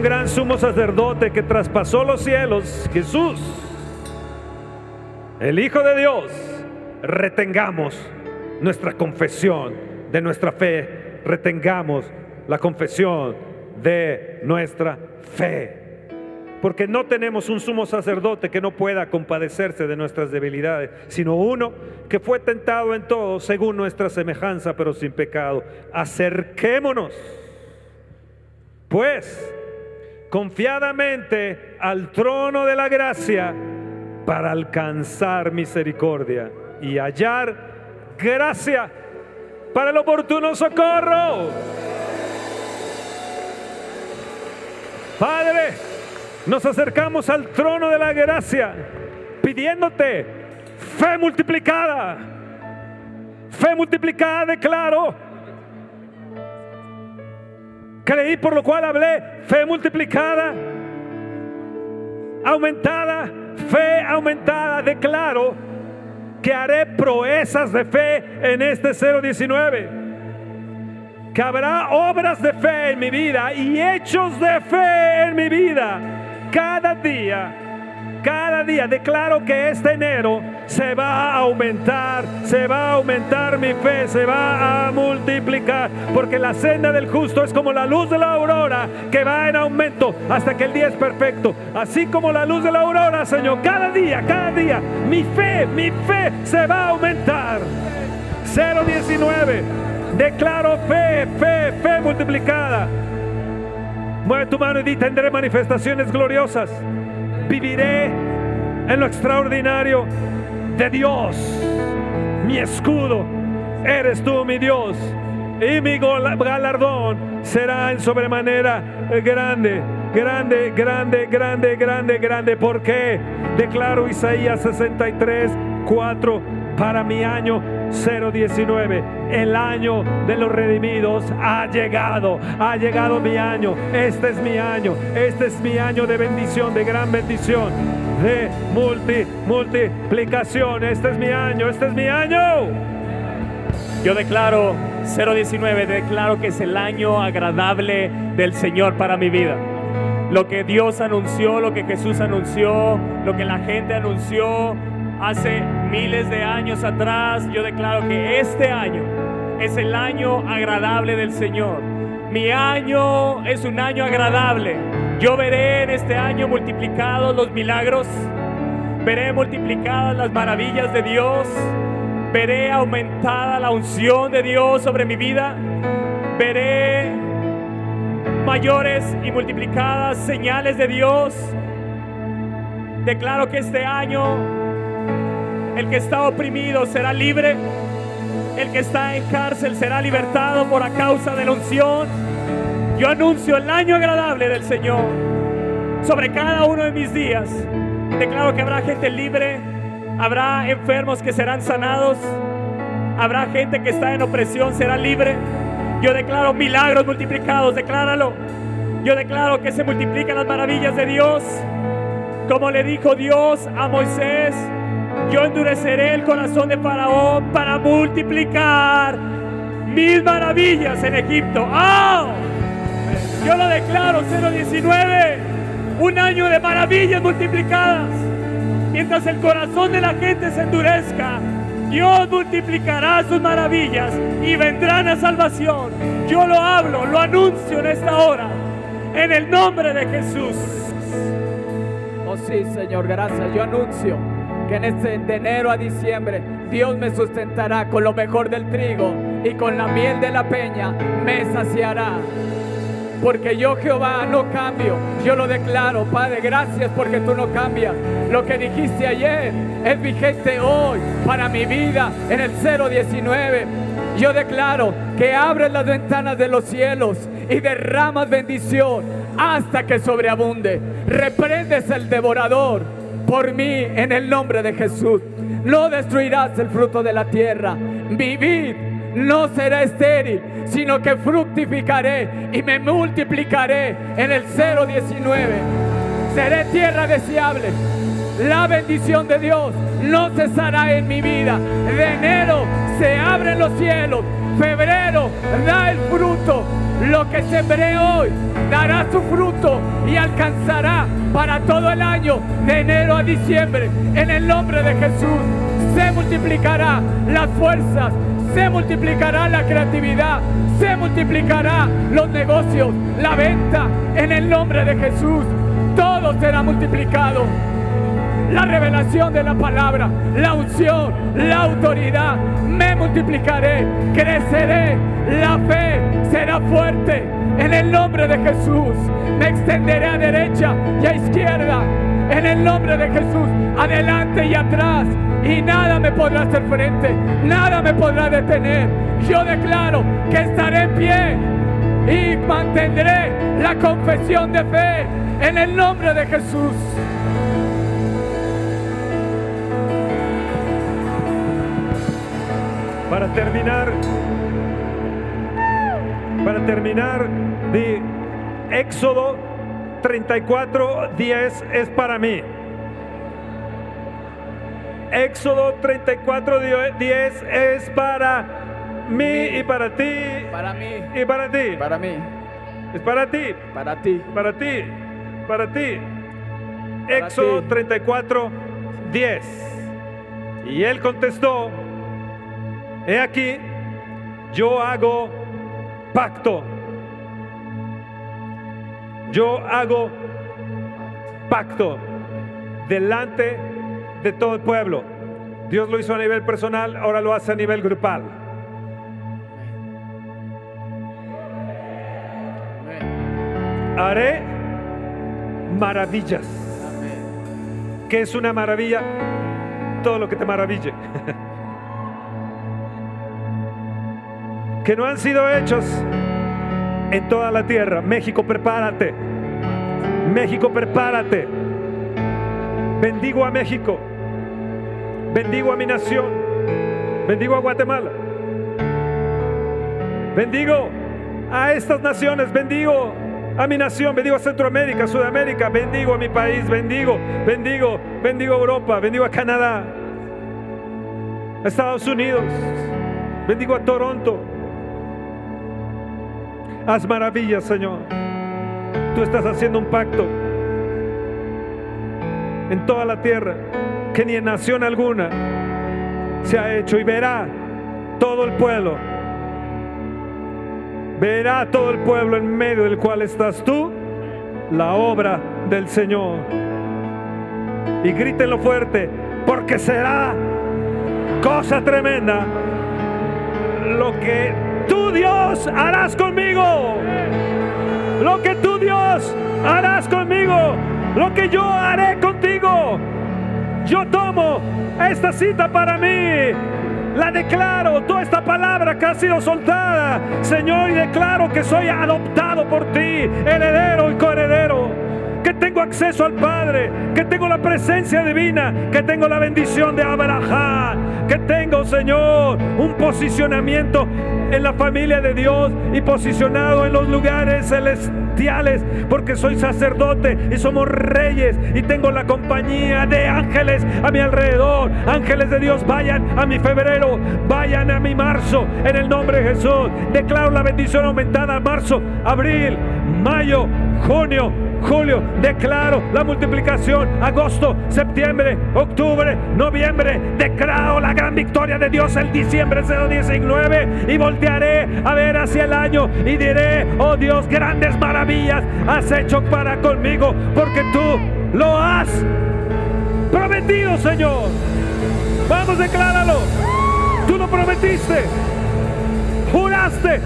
Speaker 1: un gran sumo sacerdote que traspasó los cielos, Jesús, el Hijo de Dios, retengamos nuestra confesión de nuestra fe, retengamos la confesión de nuestra fe. Porque no tenemos un sumo sacerdote que no pueda compadecerse de nuestras debilidades, sino uno que fue tentado en todo según nuestra semejanza, pero sin pecado. Acerquémonos, pues, confiadamente al trono de la gracia para alcanzar misericordia y hallar gracia para el oportuno socorro. Padre, nos acercamos al trono de la gracia pidiéndote fe multiplicada. Fe multiplicada, declaro. Creí por lo cual hablé. Fe multiplicada. Aumentada. Fe aumentada. Declaro que haré proezas de fe en este 019 que habrá obras de fe en mi vida y hechos de fe en mi vida. Cada día, cada día declaro que este enero se va a aumentar, se va a aumentar mi fe, se va a multiplicar, porque la senda del justo es como la luz de la aurora que va en aumento hasta que el día es perfecto. Así como la luz de la aurora, Señor, cada día, cada día, mi fe, mi fe se va a aumentar. 019. Declaro fe, fe, fe multiplicada. Mueve tu mano y di, tendré manifestaciones gloriosas. Viviré en lo extraordinario de Dios. Mi escudo, eres tú mi Dios. Y mi galardón será en sobremanera grande, grande, grande, grande, grande, grande. ¿Por qué? Declaro Isaías 63, 4 para mi año 019. El año de los redimidos ha llegado. Ha llegado mi año. Este es mi año. Este es mi año de bendición, de gran bendición, de multi, multiplicación. Este es mi año. Este es mi año.
Speaker 2: Yo declaro 019, declaro que es el año agradable del Señor para mi vida. Lo que Dios anunció, lo que Jesús anunció, lo que la gente anunció hace miles de años atrás, yo declaro que este año es el año agradable del Señor. Mi año es un año agradable. Yo veré en este año multiplicados los milagros, veré multiplicadas las maravillas de Dios, veré aumentada la unción de Dios sobre mi vida, veré mayores y multiplicadas señales de Dios. Declaro que este año el que está oprimido será libre, el que está en cárcel será libertado por a causa de la unción. Yo anuncio el año agradable del Señor sobre cada uno de mis días. Declaro que habrá gente libre, habrá enfermos que serán sanados, habrá gente que está en opresión, será libre. Yo declaro milagros multiplicados, decláralo. Yo declaro que se multiplican las maravillas de Dios. Como le dijo Dios a Moisés, yo endureceré el corazón de Faraón para multiplicar mis maravillas en Egipto. ¡Ah! Yo lo declaro 019, un año de maravillas multiplicadas. Mientras el corazón de la gente se endurezca, Dios multiplicará sus maravillas y vendrán a salvación. Yo lo hablo, lo anuncio en esta hora, en el nombre de Jesús.
Speaker 3: Oh sí, Señor, gracias. Yo anuncio que en este de enero a diciembre Dios me sustentará con lo mejor del trigo y con la miel de la peña me saciará. Porque yo Jehová no cambio, yo lo declaro, Padre, gracias porque tú no cambias. Lo que dijiste ayer es vigente hoy para mi vida en el 019. Yo declaro que abres las ventanas de los cielos y derramas bendición hasta que sobreabunde. Reprendes el devorador por mí en el nombre de Jesús. No destruirás el fruto de la tierra. Vivid no será estéril, sino que fructificaré y me multiplicaré en el 019. Seré tierra deseable. La bendición de Dios no cesará en mi vida. De enero se abren los cielos. Febrero da el fruto. Lo que sembré hoy dará su fruto y alcanzará para todo el año, de enero a diciembre. En el nombre de Jesús se multiplicará las fuerzas, se multiplicará la creatividad, se multiplicará los negocios, la venta. En el nombre de Jesús, todo será multiplicado la revelación de la palabra, la unción, la autoridad. Me multiplicaré, creceré, la fe será fuerte. En el nombre de Jesús, me extenderé a derecha y a izquierda. En el nombre de Jesús, adelante y atrás. Y nada me podrá hacer frente, nada me podrá detener. Yo declaro que estaré en pie y mantendré la confesión de fe en el nombre de Jesús.
Speaker 1: Para terminar, para terminar, de Éxodo 34, 10 es para mí. Éxodo 34, 10 es para mí y para ti.
Speaker 3: Para mí,
Speaker 1: Y para ti.
Speaker 3: para mí,
Speaker 1: Es para ti.
Speaker 3: para ti.
Speaker 1: Para ti. Para ti. Éxodo
Speaker 3: ti.
Speaker 1: 34, 10. Y él contestó, he aquí, yo hago pacto. Yo hago pacto delante de todo el pueblo. Dios lo hizo a nivel personal, ahora lo hace a nivel grupal. Haré maravillas. ¿Qué es una maravilla? Todo lo que te maraville. que no han sido hechos en toda la tierra. México, prepárate. México, prepárate. Bendigo a México. Bendigo a mi nación. Bendigo a Guatemala. Bendigo a estas naciones. Bendigo a mi nación. Bendigo a Centroamérica, Sudamérica. Bendigo a mi país. Bendigo, bendigo, bendigo a Europa. Bendigo a Canadá. A Estados Unidos. Bendigo a Toronto. Haz maravillas, Señor. Tú estás haciendo un pacto en toda la tierra que ni en nación alguna se ha hecho y verá todo el pueblo. Verá todo el pueblo en medio del cual estás tú la obra del Señor. Y grítenlo fuerte, porque será cosa tremenda lo que tú Dios harás conmigo. Lo que tú Dios harás conmigo. Lo que yo haré contigo. Yo tomo esta cita para mí. La declaro, toda esta palabra que ha sido soltada, Señor, y declaro que soy adoptado por ti, heredero y coheredero que tengo acceso al Padre, que tengo la presencia divina, que tengo la bendición de Abraham, que tengo, Señor, un posicionamiento en la familia de Dios y posicionado en los lugares celestiales, porque soy sacerdote y somos reyes y tengo la compañía de ángeles a mi alrededor. Ángeles de Dios, vayan a mi febrero, vayan a mi marzo, en el nombre de Jesús. Declaro la bendición aumentada marzo, abril, mayo, junio, julio, declaro la multiplicación, agosto, septiembre, octubre, noviembre, declaro la gran victoria de Dios el diciembre 019 y voltearé a ver hacia el año y diré, oh Dios, grandes maravillas has hecho para conmigo, porque tú lo has prometido, Señor. Vamos, decláralo. Tú lo prometiste. Juraste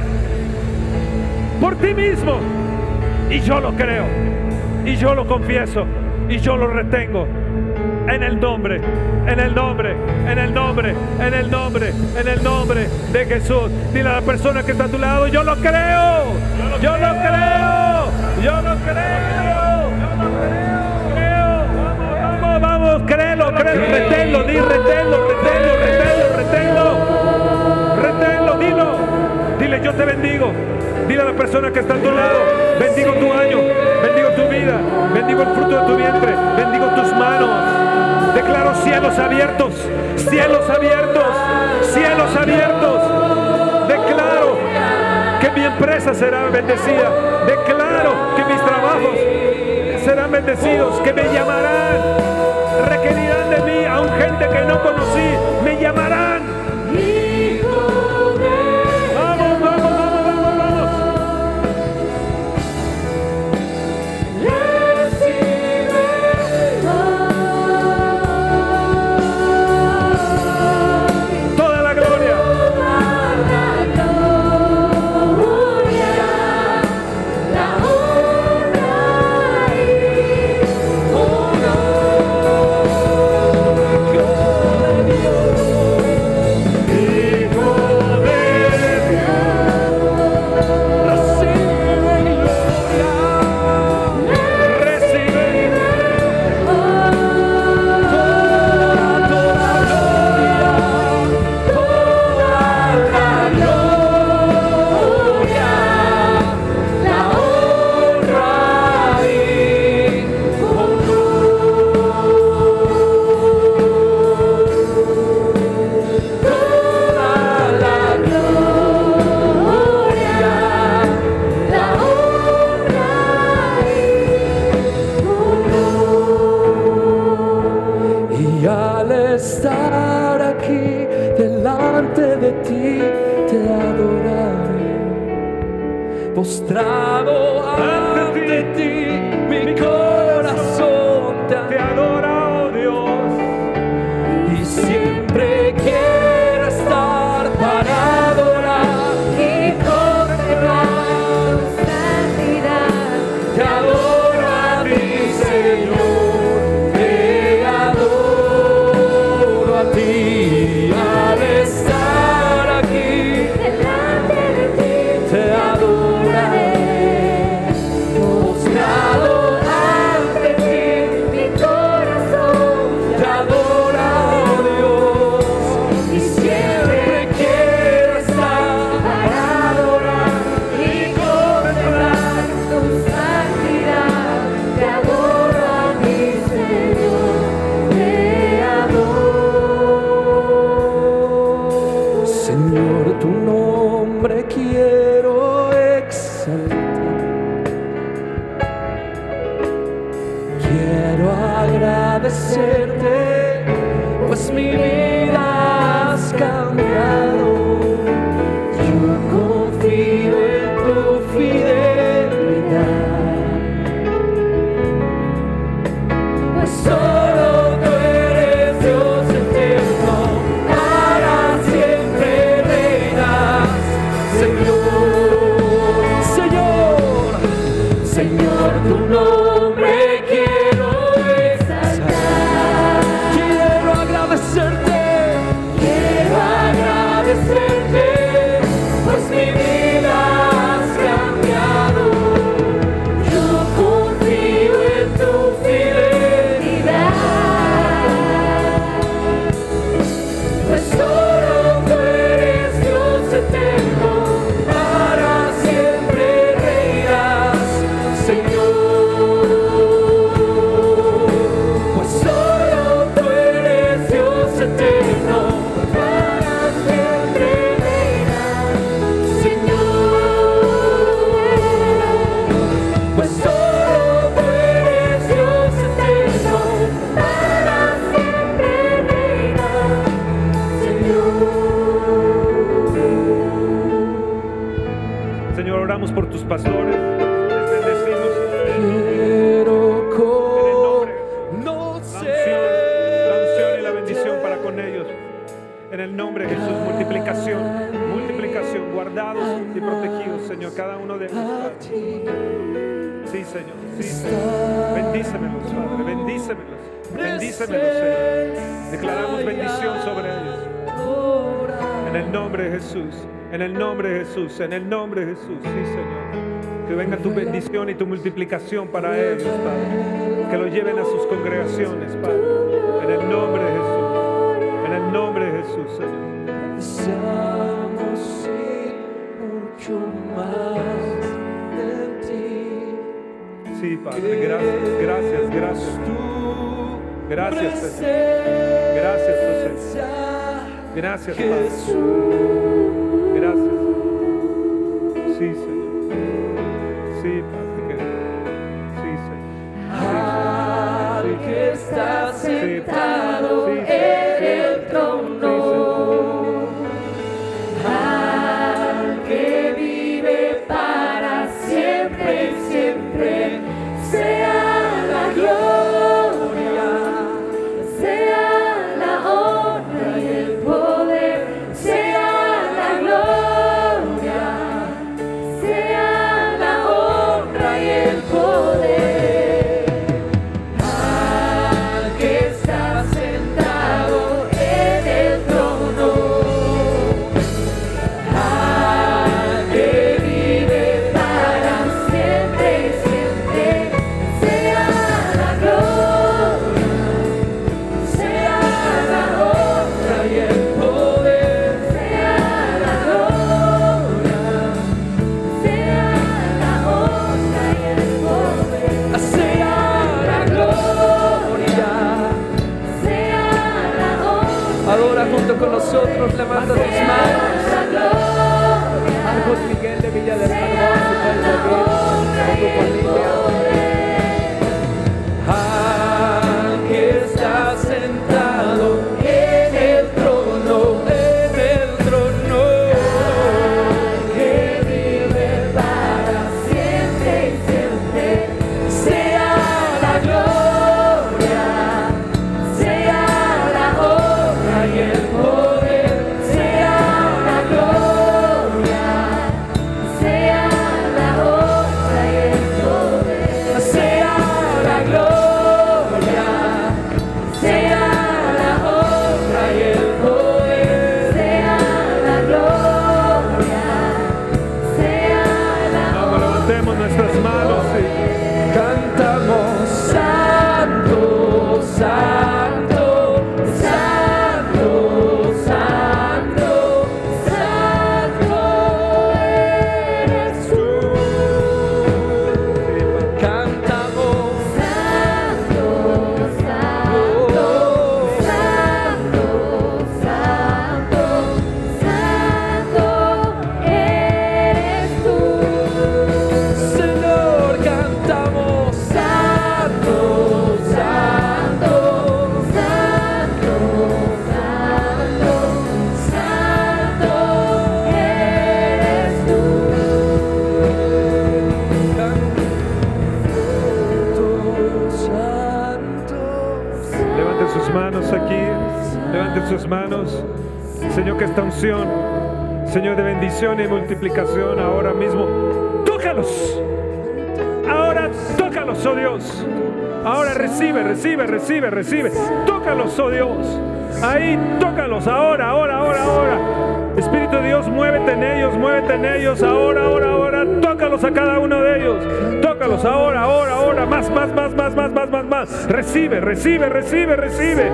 Speaker 1: por ti mismo. Y yo lo creo. Y yo lo confieso. Y yo lo retengo. En el nombre, en el nombre, en el nombre, en el nombre, en el nombre de Jesús. Dile a la persona que está a tu lado, yo lo creo. Yo lo creo. Yo lo creo. Yo lo creo. Vamos, vamos, vamos. Créelo, créelo. Reténlo, di, reténlo, reténlo, reténlo. yo te bendigo. Dile a la persona que está a tu lado, bendigo tu año, bendigo tu vida, bendigo el fruto de tu vientre, bendigo tus manos. Declaro cielos abiertos, cielos abiertos, cielos abiertos. Declaro que
Speaker 6: mi empresa será bendecida. Declaro que mis trabajos serán bendecidos, que me llamarán, requerirán de mí, a un gente que no conocí, me llamarán Jesús, sí Señor. Que venga tu bendición y tu multiplicación para ellos, Padre. Que lo lleven a sus congregaciones, Padre. En el nombre de Jesús. En el nombre de Jesús, Señor. Sí, Padre. Gracias, gracias, gracias. Gracias, Señor. Gracias,
Speaker 1: Señor.
Speaker 6: Gracias, Padre.
Speaker 5: Que
Speaker 1: esta unción, Señor de bendición y multiplicación ahora mismo. Tócalos. Ahora tócalos, oh Dios. Ahora recibe, recibe, recibe, recibe. Tócalos, oh Dios. Ahí, tócalos, ahora, ahora, ahora, ahora. Espíritu de Dios, muévete en ellos, muévete en ellos, ahora, ahora, ahora. Tócalos a cada uno de ellos. Tócalos ahora, ahora, ahora. Más, más, más, más, más, más, más, más. Recibe, recibe, recibe, recibe.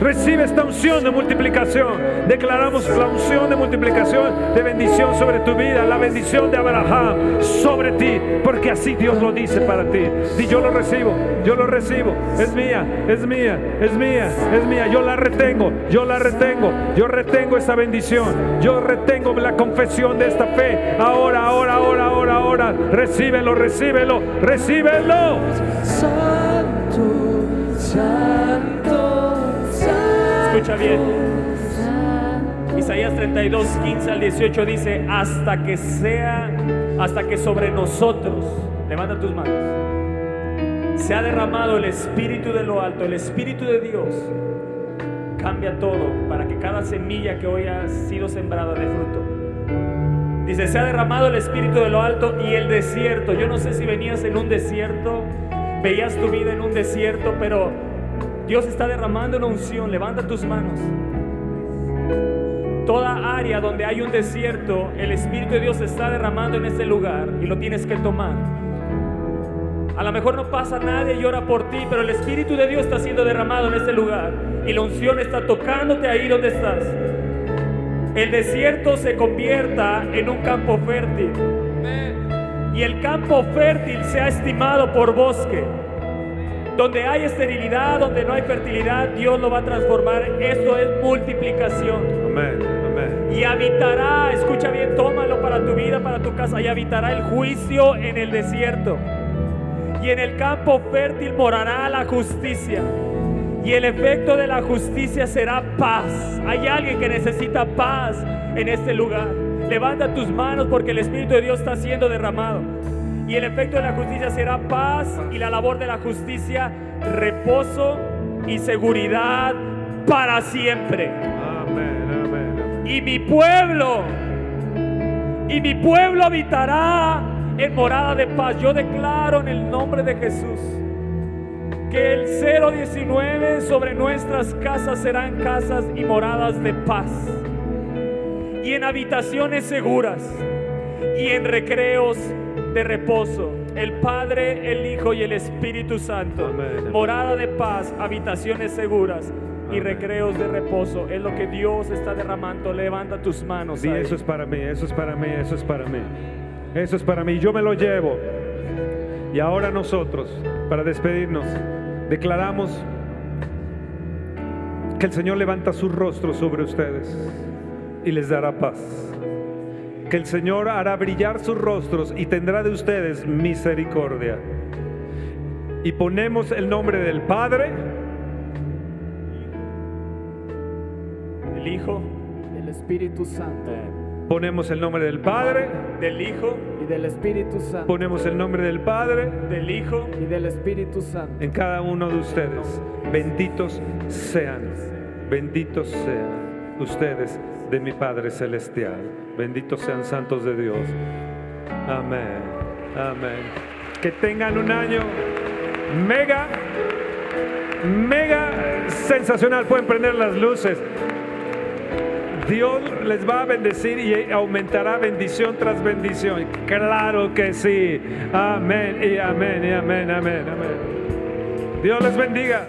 Speaker 1: Recibe esta unción de multiplicación. Declaramos la unción de multiplicación, de bendición sobre tu vida, la bendición de Abraham sobre ti, porque así Dios lo dice para ti. Y yo lo recibo, yo lo recibo. Es mía, es mía, es mía, es mía. Yo la retengo, yo la retengo, yo retengo esa bendición. Yo retengo la confesión de esta fe. Ahora, ahora, ahora, ahora, ahora. Recíbelo, recíbelo, recíbelo.
Speaker 2: Escucha bien. Isaías 32, 15 al 18 dice, hasta que sea, hasta que sobre nosotros, levanta tus manos, se ha derramado el Espíritu de lo alto, el Espíritu de Dios, cambia todo para que cada semilla que hoy ha sido sembrada dé fruto. Dice, se ha derramado el Espíritu de lo alto y el desierto. Yo no sé si venías en un desierto, veías tu vida en un desierto, pero Dios está derramando una unción. Levanta tus manos. Toda área donde hay un desierto, el Espíritu de Dios se está derramando en ese lugar y lo tienes que tomar. A lo mejor no pasa nadie y ora por ti, pero el Espíritu de Dios está siendo derramado en ese lugar y la unción está tocándote ahí donde estás. El desierto se convierta en un campo fértil y el campo fértil sea estimado por bosque. Donde hay esterilidad, donde no hay fertilidad, Dios lo va a transformar. Esto es multiplicación.
Speaker 1: Amén, amén. Amén.
Speaker 2: Y habitará, escucha bien, tómalo para tu vida, para tu casa, y habitará el juicio en el desierto. Y en el campo fértil morará la justicia. Y el efecto de la justicia será paz. Hay alguien que necesita paz en este lugar. Levanta tus manos porque el Espíritu de Dios está siendo derramado. Y el efecto de la justicia será paz y la labor de la justicia reposo y seguridad para siempre.
Speaker 1: Amén, amén, amén.
Speaker 2: Y mi pueblo, y mi pueblo habitará en morada de paz. Yo declaro en el nombre de Jesús que el 019 sobre nuestras casas serán casas y moradas de paz. Y en habitaciones seguras y en recreos de reposo. El Padre, el Hijo y el Espíritu Santo.
Speaker 1: Amén.
Speaker 2: Morada de paz, habitaciones seguras y
Speaker 1: Amén.
Speaker 2: recreos de reposo. Es lo que Dios está derramando. Levanta tus manos. Ahí.
Speaker 1: eso es para mí, eso es para mí, eso es para mí. Eso es para mí. Yo me lo llevo. Y ahora nosotros, para despedirnos, declaramos que el Señor levanta su rostro sobre ustedes y les dará paz. Que el Señor hará brillar sus rostros y tendrá de ustedes misericordia. Y ponemos el nombre del Padre,
Speaker 2: El Hijo,
Speaker 3: del Espíritu Santo
Speaker 1: ponemos el nombre del Padre,
Speaker 2: del Hijo,
Speaker 3: y del Espíritu Santo
Speaker 1: ponemos el nombre del Padre
Speaker 2: del Hijo.
Speaker 3: y del Espíritu Santo.
Speaker 1: en cada uno de ustedes. Benditos sean, benditos sean ustedes de mi Padre Celestial. Benditos sean santos de Dios. Amén, amén. Que tengan un año mega, mega sensacional. Pueden prender las luces. Dios les va a bendecir y aumentará bendición tras bendición. Claro que sí. Amén y amén y amén, amén, amén. Dios les bendiga.